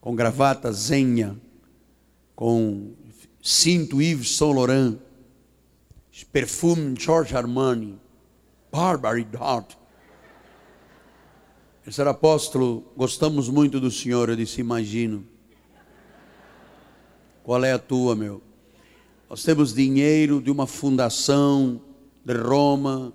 com gravata zenha, com cinto Yves Saint Laurent, perfume George Armani, Barbary Dot. Esse era apóstolo, gostamos muito do Senhor. Eu disse: Imagino. Qual é a tua, meu? Nós temos dinheiro de uma fundação de Roma,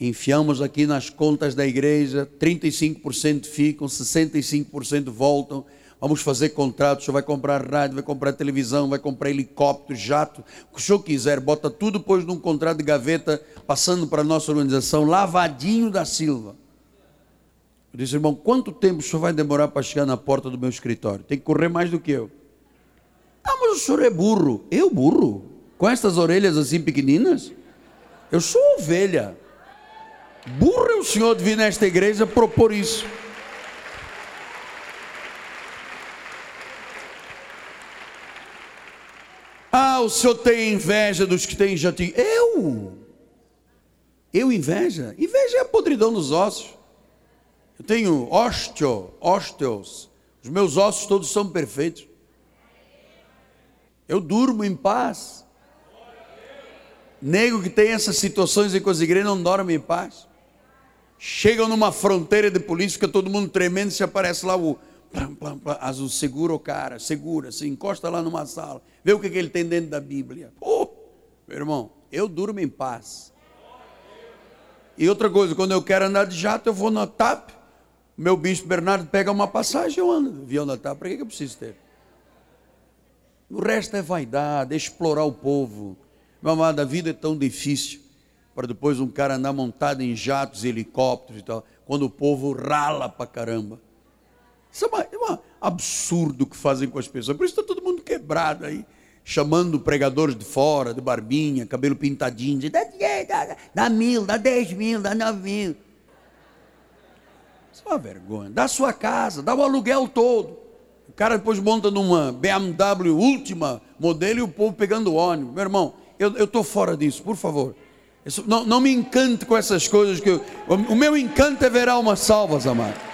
enfiamos aqui nas contas da igreja, 35% ficam, 65% voltam. Vamos fazer contratos, o senhor vai comprar rádio, vai comprar televisão, vai comprar helicóptero, jato, o que o senhor quiser, bota tudo depois num contrato de gaveta, passando para a nossa organização, lavadinho da Silva. Eu disse, irmão, quanto tempo o senhor vai demorar para chegar na porta do meu escritório? Tem que correr mais do que eu. o senhor é burro. Eu, burro? Com estas orelhas assim pequeninas? Eu sou ovelha. Burro é o senhor de vir nesta igreja propor isso. Ah, o senhor tem inveja dos que têm jatinho. Eu? Eu inveja? Inveja é a podridão dos ossos. Eu tenho ósteo, ósteos. Os meus ossos todos são perfeitos. Eu durmo em paz. Nego que tem essas situações em as igrejas não dormem em paz. Chegam numa fronteira de polícia, fica todo mundo tremendo, se aparece lá o plam, plam, plam, azul, segura o cara, segura, se encosta lá numa sala, vê o que, que ele tem dentro da Bíblia. Oh, meu irmão, eu durmo em paz. E outra coisa, quando eu quero andar de jato, eu vou na TAP, meu bispo Bernardo pega uma passagem, eu ando, avião da TAP, para que, que eu preciso ter? O resto é vaidade, é explorar o povo. Meu amado, a vida é tão difícil para depois um cara andar montado em jatos, helicópteros e tal, quando o povo rala para caramba. Isso é, uma, é um absurdo que fazem com as pessoas. Por isso está todo mundo quebrado aí, chamando pregadores de fora, de barbinha, cabelo pintadinho, de, dá, dá, dá mil, dá dez mil, dá nove mil. Isso é uma vergonha. Dá sua casa, dá o aluguel todo. O cara depois monta numa BMW última modelo e o povo pegando ônibus. Meu irmão, eu estou fora disso, por favor. Não, não me encante com essas coisas que eu, o meu encanto é ver almas salvas, amado.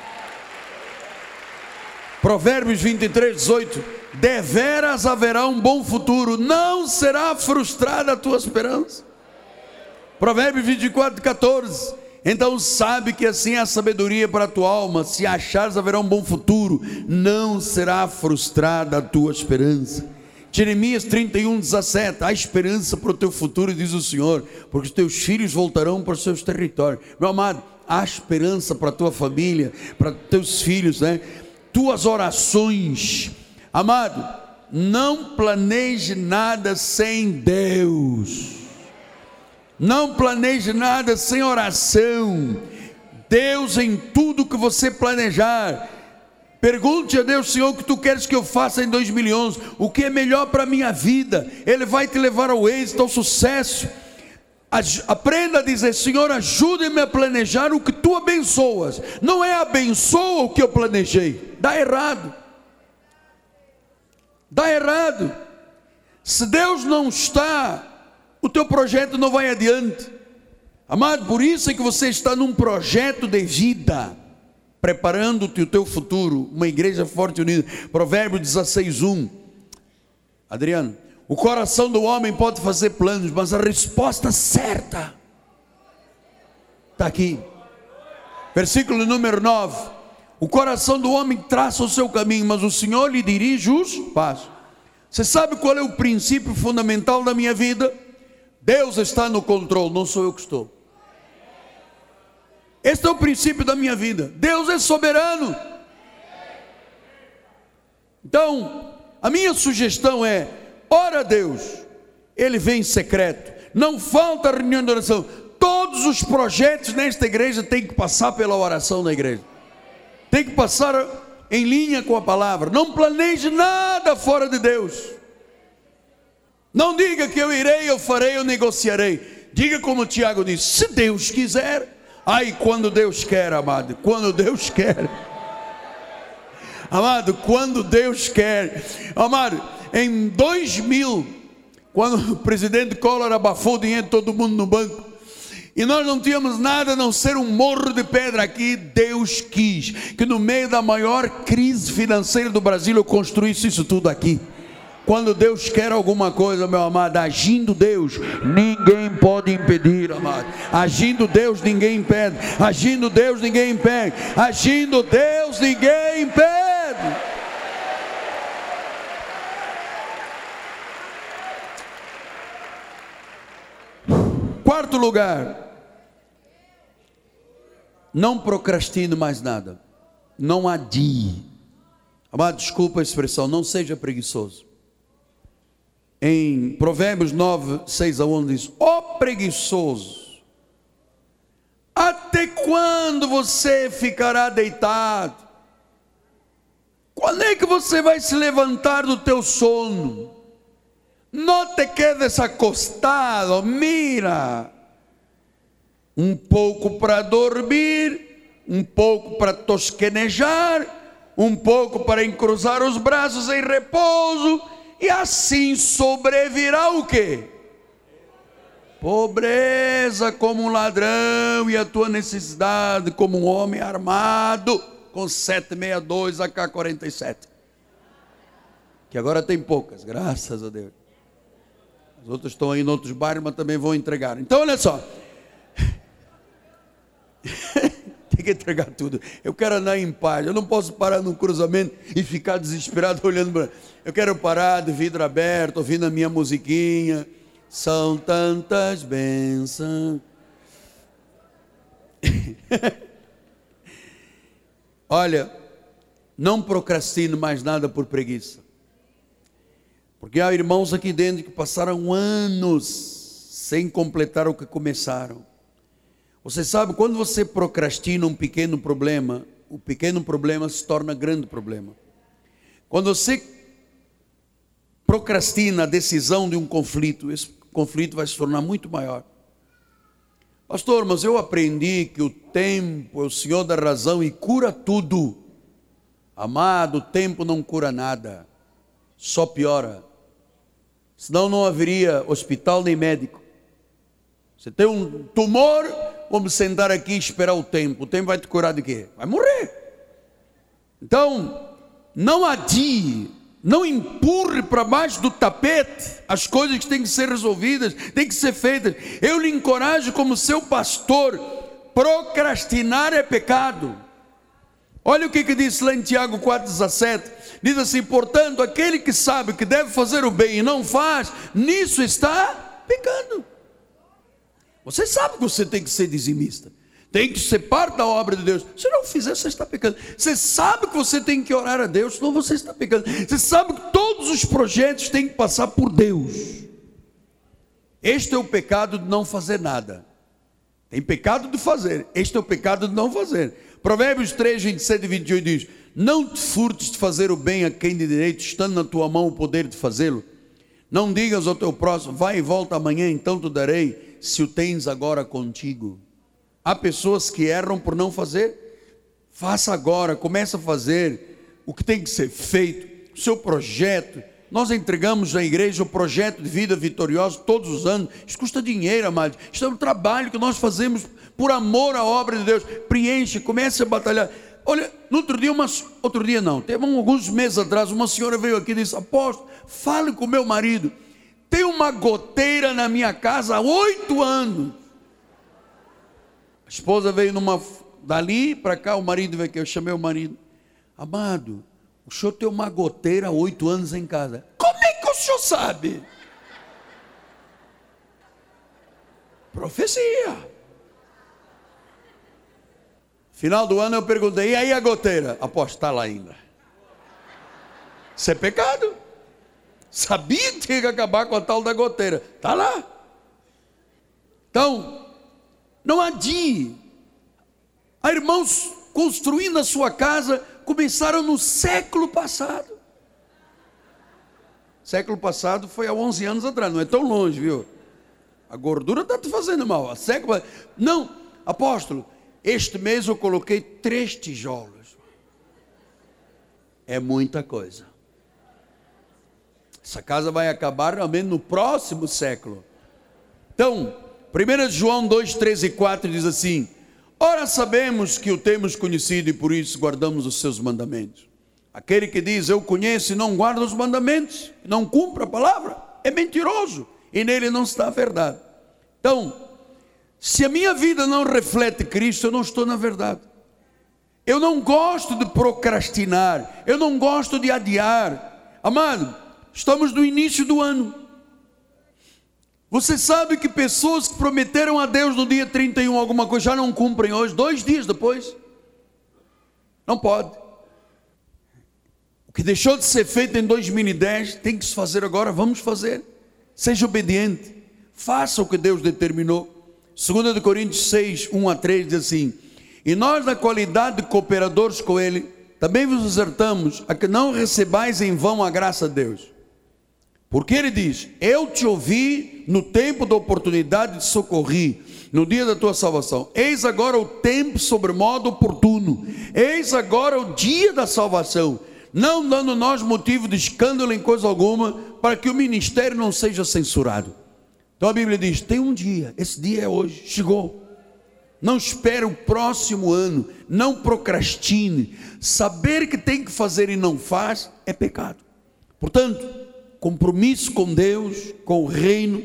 Provérbios 23, 18. Deveras haverá um bom futuro, não será frustrada a tua esperança. Provérbios 24, 14. Então sabe que assim é a sabedoria para a tua alma. Se achares haverá um bom futuro, não será frustrada a tua esperança. Jeremias 31, 17, há esperança para o teu futuro, diz o Senhor, porque os teus filhos voltarão para os seus territórios. Meu amado, há esperança para a tua família, para teus filhos, né? Tuas orações, amado, não planeje nada sem Deus, não planeje nada sem oração. Deus em tudo que você planejar, Pergunte a Deus, Senhor, o que tu queres que eu faça em 2011, o que é melhor para a minha vida, Ele vai te levar ao êxito, ao sucesso. Aprenda a dizer, Senhor, ajude-me a planejar o que tu abençoas, não é abençoa o que eu planejei, dá errado, dá errado. Se Deus não está, o teu projeto não vai adiante, amado, por isso é que você está num projeto de vida preparando-te o teu futuro, uma igreja forte e unida. Provérbio 16, 1. Adriano, o coração do homem pode fazer planos, mas a resposta certa está aqui. Versículo número 9. O coração do homem traça o seu caminho, mas o Senhor lhe dirige os passos. Você sabe qual é o princípio fundamental da minha vida? Deus está no controle, não sou eu que estou. Este é o princípio da minha vida. Deus é soberano. Então, a minha sugestão é: ora a Deus, Ele vem em secreto. Não falta reunião de oração. Todos os projetos nesta igreja têm que passar pela oração da igreja. Tem que passar em linha com a palavra. Não planeje nada fora de Deus. Não diga que eu irei, eu farei, eu negociarei. Diga como Tiago disse: se Deus quiser, Ai, quando Deus quer, amado, quando Deus quer. Amado, quando Deus quer. Amado, em 2000, quando o presidente Collor abafou o dinheiro de todo mundo no banco, e nós não tínhamos nada a não ser um morro de pedra aqui. Deus quis que no meio da maior crise financeira do Brasil eu construísse isso tudo aqui. Quando Deus quer alguma coisa, meu amado, agindo Deus, ninguém pode impedir, amado. Agindo Deus, ninguém impede. Agindo Deus, ninguém impede. Agindo Deus, ninguém impede. Quarto lugar, não procrastine mais nada. Não adie. Amado, desculpa a expressão, não seja preguiçoso em Provérbios 9, 6 a 11 diz: Ó oh, preguiçoso, até quando você ficará deitado? Quando é que você vai se levantar do teu sono? No te quedes acostado, mira. Um pouco para dormir, um pouco para tosquenejar, um pouco para encruzar os braços em repouso, e assim sobrevirá o quê? Pobreza como um ladrão e a tua necessidade como um homem armado com 762 AK-47. Que agora tem poucas, graças a Deus. Os outros estão aí em outros bairros, mas também vão entregar. Então, olha só. tem que entregar tudo. Eu quero andar em paz. Eu não posso parar no cruzamento e ficar desesperado olhando para. Eu quero parar de vidro aberto, ouvindo a minha musiquinha são tantas bênçãos. Olha, não procrastine mais nada por preguiça. Porque há irmãos aqui dentro que passaram anos sem completar o que começaram. Você sabe, quando você procrastina um pequeno problema, o pequeno problema se torna grande problema. Quando você procrastina a decisão de um conflito, esse conflito vai se tornar muito maior. Pastor, mas eu aprendi que o tempo é o Senhor da razão e cura tudo. Amado, o tempo não cura nada, só piora. Senão não haveria hospital nem médico. Você tem um tumor, vamos sentar aqui e esperar o tempo. O tempo vai te curar de quê? Vai morrer. Então, não adie não empurre para baixo do tapete as coisas que têm que ser resolvidas, têm que ser feitas. Eu lhe encorajo, como seu pastor, procrastinar é pecado. Olha o que, que diz lá em Tiago 4,17: diz assim: portanto, aquele que sabe que deve fazer o bem e não faz, nisso está pecando. Você sabe que você tem que ser dizimista tem que ser parte da obra de Deus. Se não fizer, você está pecando. Você sabe que você tem que orar a Deus, senão você está pecando. Você sabe que todos os projetos têm que passar por Deus. Este é o pecado de não fazer nada. Tem pecado de fazer, este é o pecado de não fazer. Provérbios 3, 27 e 28 diz: Não te furtes de fazer o bem a quem de direito, estando na tua mão o poder de fazê-lo. Não digas ao teu próximo, vai e volta amanhã, então te darei, se o tens agora contigo. Há pessoas que erram por não fazer. Faça agora, comece a fazer o que tem que ser feito, o seu projeto. Nós entregamos à igreja o projeto de vida vitoriosa todos os anos. Isso custa dinheiro, amado. Isso é um trabalho que nós fazemos por amor à obra de Deus. Preenche, comece a batalhar. Olha, no outro dia, uma, outro dia não, teve alguns meses atrás, uma senhora veio aqui e disse: Apóstolo, fale com meu marido. Tem uma goteira na minha casa há oito anos esposa veio numa dali para cá, o marido veio aqui, eu chamei o marido. Amado, o senhor tem uma goteira há oito anos em casa. Como é que o senhor sabe? Profecia. Final do ano eu perguntei, e aí a goteira? Aposto, está lá ainda. Isso é pecado. Sabia que que acabar com a tal da goteira. Está lá. Então, não adie. Há irmãos construindo a sua casa, começaram no século passado. Século passado foi há 11 anos atrás, não é tão longe, viu? A gordura está te fazendo mal. A século... Não, apóstolo, este mês eu coloquei três tijolos. É muita coisa. Essa casa vai acabar realmente no próximo século. Então, 1 João 2, 3 e 4 diz assim: Ora sabemos que o temos conhecido e por isso guardamos os seus mandamentos. Aquele que diz eu conheço e não guarda os mandamentos, não cumpre a palavra, é mentiroso e nele não está a verdade. Então, se a minha vida não reflete Cristo, eu não estou na verdade. Eu não gosto de procrastinar, eu não gosto de adiar. Amado, estamos no início do ano. Você sabe que pessoas que prometeram a Deus no dia 31 alguma coisa já não cumprem hoje, dois dias depois? Não pode. O que deixou de ser feito em 2010 tem que se fazer agora, vamos fazer. Seja obediente, faça o que Deus determinou. 2 Coríntios 6, 1 a 3 diz assim: E nós, na qualidade de cooperadores com Ele, também vos exortamos a que não recebais em vão a graça de Deus Porque ele diz: Eu te ouvi no tempo da oportunidade de socorri, no dia da tua salvação. Eis agora o tempo sobremodo oportuno. Eis agora o dia da salvação. Não dando nós motivo de escândalo em coisa alguma, para que o ministério não seja censurado. Então a Bíblia diz: tem um dia, esse dia é hoje, chegou. Não espere o próximo ano, não procrastine. Saber que tem que fazer e não faz é pecado. Portanto, compromisso com Deus, com o reino.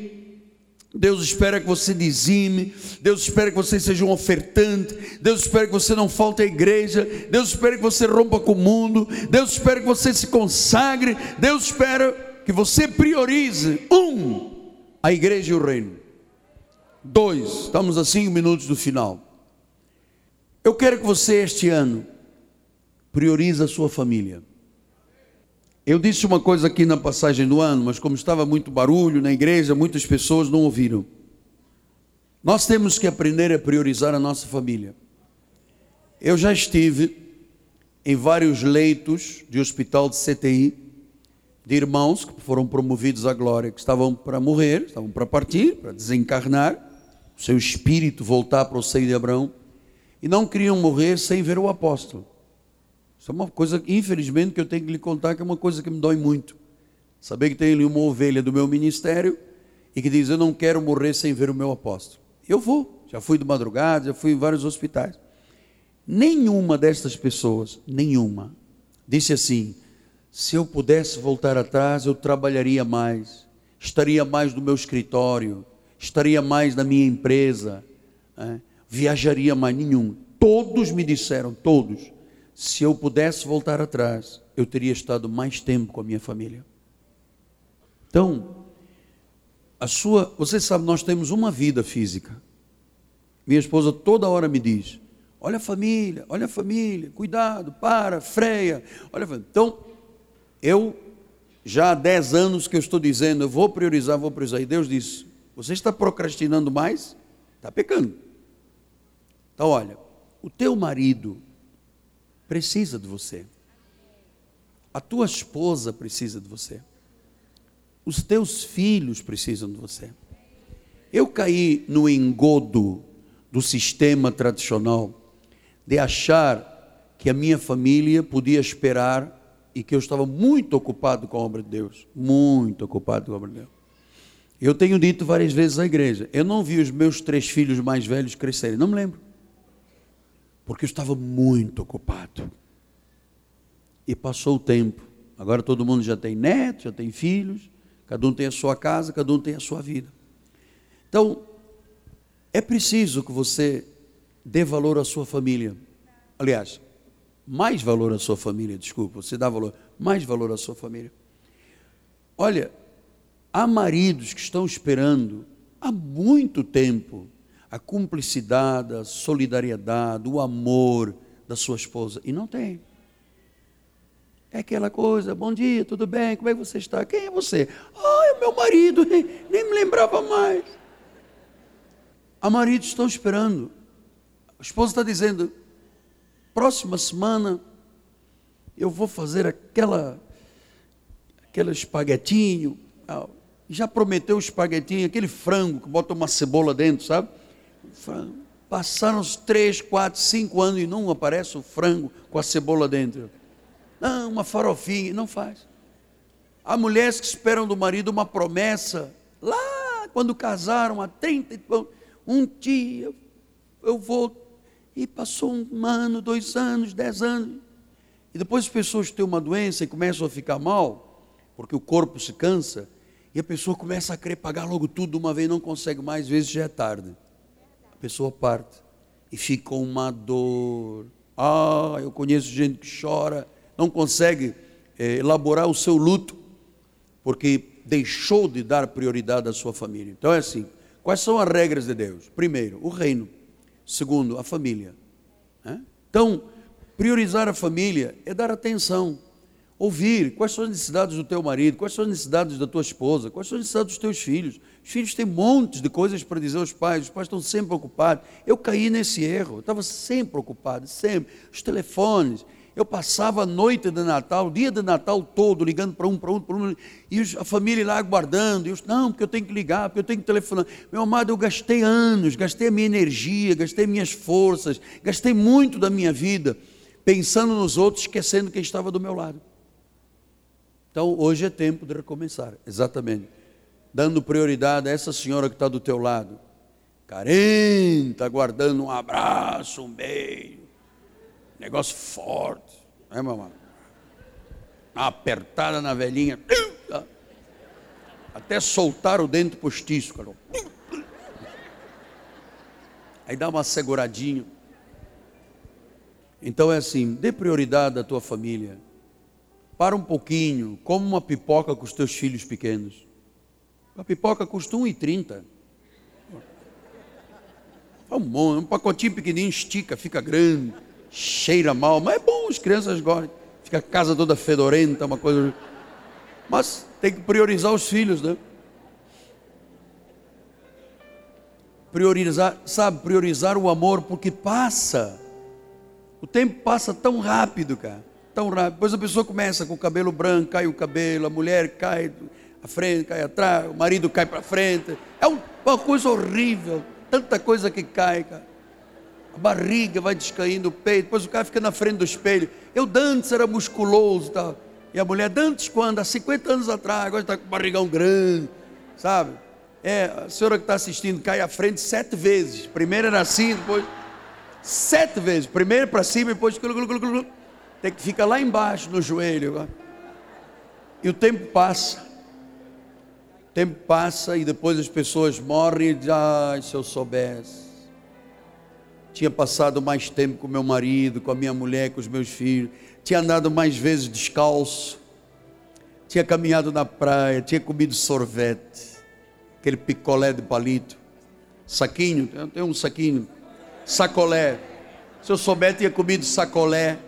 Deus espera que você dizime, Deus espera que você seja um ofertante, Deus espera que você não falte à igreja, Deus espera que você rompa com o mundo, Deus espera que você se consagre, Deus espera que você priorize um a igreja e o reino. Dois, estamos a cinco minutos do final. Eu quero que você este ano priorize a sua família. Eu disse uma coisa aqui na passagem do ano, mas como estava muito barulho na igreja, muitas pessoas não ouviram. Nós temos que aprender a priorizar a nossa família. Eu já estive em vários leitos de hospital de CTI de irmãos que foram promovidos à glória, que estavam para morrer, estavam para partir, para desencarnar, o seu espírito voltar para o seio de Abraão, e não queriam morrer sem ver o apóstolo. Isso é uma coisa, infelizmente, que eu tenho que lhe contar, que é uma coisa que me dói muito. Saber que tem ali uma ovelha do meu ministério e que diz: Eu não quero morrer sem ver o meu apóstolo. Eu vou, já fui de madrugada, já fui em vários hospitais. Nenhuma destas pessoas, nenhuma, disse assim: se eu pudesse voltar atrás, eu trabalharia mais, estaria mais no meu escritório, estaria mais na minha empresa, é, viajaria mais. Nenhum. Todos me disseram, todos, se eu pudesse voltar atrás, eu teria estado mais tempo com a minha família. Então, a sua, você sabe, nós temos uma vida física. Minha esposa toda hora me diz: olha a família, olha a família, cuidado, para, freia. Olha, então eu, já há 10 anos que eu estou dizendo, eu vou priorizar, vou priorizar. E Deus disse: Você está procrastinando mais? Está pecando. Então, olha, o teu marido precisa de você. A tua esposa precisa de você. Os teus filhos precisam de você. Eu caí no engodo do sistema tradicional de achar que a minha família podia esperar e que eu estava muito ocupado com a obra de Deus, muito ocupado com a obra de Deus. Eu tenho dito várias vezes à igreja, eu não vi os meus três filhos mais velhos crescerem, não me lembro, porque eu estava muito ocupado. E passou o tempo, agora todo mundo já tem netos, já tem filhos, cada um tem a sua casa, cada um tem a sua vida. Então, é preciso que você dê valor à sua família. Aliás, mais valor à sua família, desculpa, você dá valor, mais valor à sua família. Olha, há maridos que estão esperando há muito tempo a cumplicidade, a solidariedade, o amor da sua esposa e não tem. É aquela coisa, bom dia, tudo bem, como é que você está? Quem é você? Ah, é o meu marido, nem, nem me lembrava mais. Há maridos que estão esperando. A esposa está dizendo, próxima semana eu vou fazer aquela aquele espaguetinho. Já prometeu o espaguetinho, aquele frango que bota uma cebola dentro, sabe? Passaram uns três, quatro, cinco anos e não aparece o frango com a cebola dentro. Não, uma farofinha, não faz. Há mulheres que esperam do marido uma promessa, lá quando casaram, há 30 um dia eu vou e passou um ano, dois anos, dez anos. E depois as pessoas têm uma doença e começam a ficar mal, porque o corpo se cansa, e a pessoa começa a querer pagar logo tudo de uma vez, não consegue mais, às vezes já é tarde. Pessoa parte e fica uma dor. Ah, eu conheço gente que chora, não consegue é, elaborar o seu luto, porque deixou de dar prioridade à sua família. Então é assim: quais são as regras de Deus? Primeiro, o reino. Segundo, a família. Então, priorizar a família é dar atenção, ouvir quais são as necessidades do teu marido, quais são as necessidades da tua esposa, quais são as necessidades dos teus filhos. Os filhos têm montes de coisas para dizer aos pais, os pais estão sempre ocupados. Eu caí nesse erro, eu estava sempre ocupado, sempre. Os telefones, Eu passava a noite de Natal, o dia de Natal todo, ligando para um, para um, para um, e a família lá aguardando. E eu, não, porque eu tenho que ligar, porque eu tenho que telefonar. Meu amado, eu gastei anos, gastei a minha energia, gastei minhas forças, gastei muito da minha vida pensando nos outros, esquecendo quem estava do meu lado. Então, hoje é tempo de recomeçar, exatamente. Dando prioridade a essa senhora que está do teu lado, carente, aguardando um abraço, um beijo, negócio forte, né, mamãe? Apertada na velhinha, até soltar o dente postiço, cara. Aí dá uma seguradinha. Então é assim, dê prioridade à tua família para um pouquinho, como uma pipoca com os teus filhos pequenos. A pipoca custa 1,30. É um, bom, é um pacotinho pequenininho, estica, fica grande, cheira mal, mas é bom, as crianças gostam. Fica a casa toda fedorenta, uma coisa. Mas tem que priorizar os filhos, né? Priorizar, sabe, priorizar o amor, porque passa. O tempo passa tão rápido, cara tão rápido. Depois a pessoa começa com o cabelo branco, cai o cabelo, a mulher cai à frente, cai atrás, o marido cai para frente. É uma coisa horrível, tanta coisa que cai, cara. A barriga vai descaindo o peito, depois o cara fica na frente do espelho. Eu dantes era musculoso tal. E a mulher, dantes quando? Há 50 anos atrás, agora está com barrigão grande, sabe? É, a senhora que está assistindo cai à frente sete vezes. Primeiro era assim, depois. Sete vezes. Primeiro para cima, depois. Tem que ficar lá embaixo no joelho. E o tempo passa. O tempo passa e depois as pessoas morrem e dizem, ai, se eu soubesse. Tinha passado mais tempo com meu marido, com a minha mulher, com os meus filhos. Tinha andado mais vezes descalço. Tinha caminhado na praia, tinha comido sorvete. Aquele picolé de palito. Saquinho, tem um saquinho. Sacolé. Se eu souber, tinha comido sacolé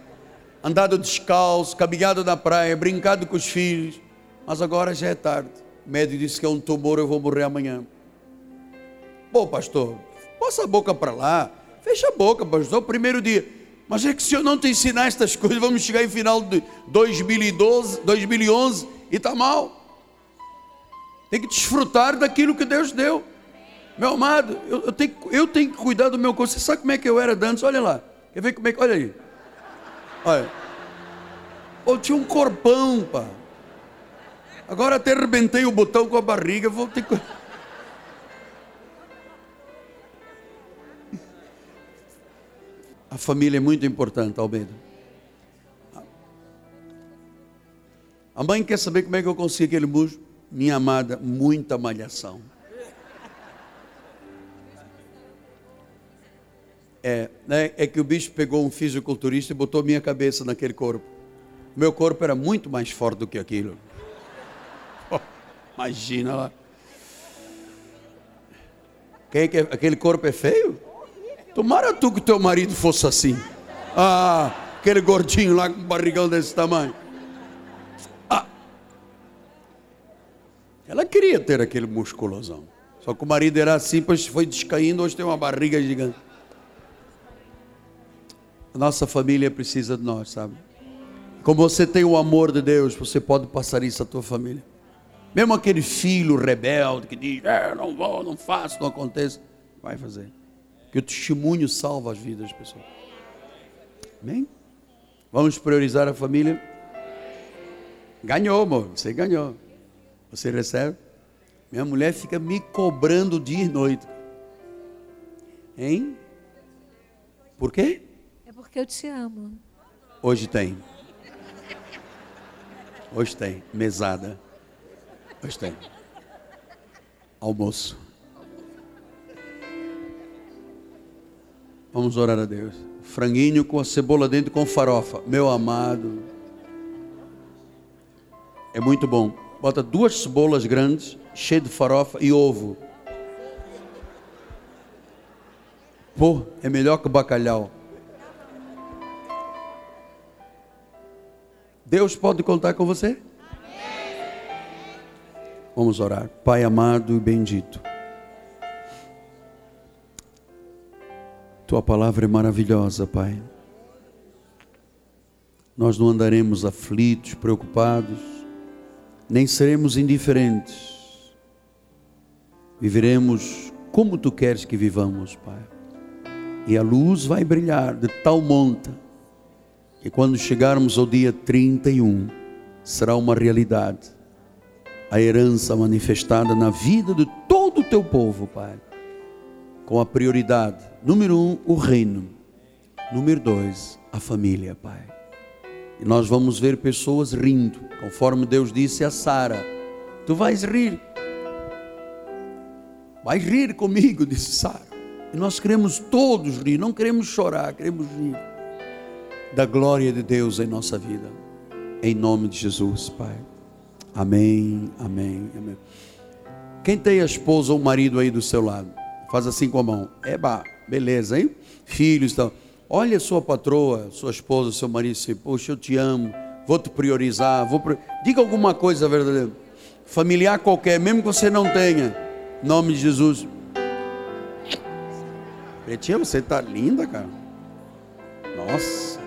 andado descalço, caminhado na praia, brincado com os filhos, mas agora já é tarde. O médico disse que é um tumor, eu vou morrer amanhã. Pô, pastor, possa a boca para lá, fecha a boca, pastor, primeiro dia. Mas é que se eu não te ensinar estas coisas, vamos chegar em final de 2012, 2011 e está mal. Tem que desfrutar daquilo que Deus deu. Meu amado, eu, eu, tenho, eu tenho que cuidar do meu corpo. Você sabe como é que eu era antes? Olha lá. Quer ver como é que. Olha aí. Olha. Eu tinha um corpão, pá. Agora até arrebentei o botão com a barriga, vou ter que. A família é muito importante, Almeida. A mãe quer saber como é que eu consigo aquele músculo? Minha amada, muita malhação. É, né, é que o bicho pegou um fisiculturista e botou minha cabeça naquele corpo. Meu corpo era muito mais forte do que aquilo. Imagina lá. Quem é que é? Aquele corpo é feio? Tomara tu que teu marido fosse assim. Ah, aquele gordinho lá com barrigão desse tamanho. Ah. Ela queria ter aquele musculosão. Só que o marido era assim, pois foi descaindo, hoje tem uma barriga gigante. A nossa família precisa de nós, sabe? Como você tem o amor de Deus, você pode passar isso à tua família. Mesmo aquele filho rebelde que diz, é, não vou, não faço, não acontece, vai fazer. Que o testemunho salva as vidas das pessoas. Amém? Vamos priorizar a família? Ganhou, amor, você ganhou. Você recebe? Minha mulher fica me cobrando dia e noite. Hein? Por quê? Porque eu te amo. Hoje tem. Hoje tem. Mesada. Hoje tem. Almoço. Vamos orar a Deus. Franguinho com a cebola dentro com farofa. Meu amado. É muito bom. Bota duas cebolas grandes, cheias de farofa e ovo. Pô, é melhor que bacalhau. Deus pode contar com você? Vamos orar. Pai amado e bendito. Tua palavra é maravilhosa, Pai. nós não andaremos aflitos, preocupados, nem seremos indiferentes. Viveremos como tu queres que vivamos, Pai. E a luz vai brilhar de tal monta que quando chegarmos ao dia 31, será uma realidade. A herança manifestada na vida de todo o teu povo, Pai. Com a prioridade, número um, o reino. Número dois, a família, Pai. E nós vamos ver pessoas rindo, conforme Deus disse a Sara: Tu vais rir. Vais rir comigo, disse Sara. E nós queremos todos rir, não queremos chorar, queremos rir da glória de Deus em nossa vida. Em nome de Jesus, Pai. Amém, amém, amém. Quem tem a esposa ou o marido aí do seu lado? Faz assim com a mão. Eba, beleza, hein? Filhos, então. Olha a sua patroa, sua esposa, seu marido, assim, poxa, eu te amo, vou te priorizar, vou diga alguma coisa verdadeira. Familiar qualquer, mesmo que você não tenha. Em nome de Jesus. Pretinha, você está linda, cara. Nossa.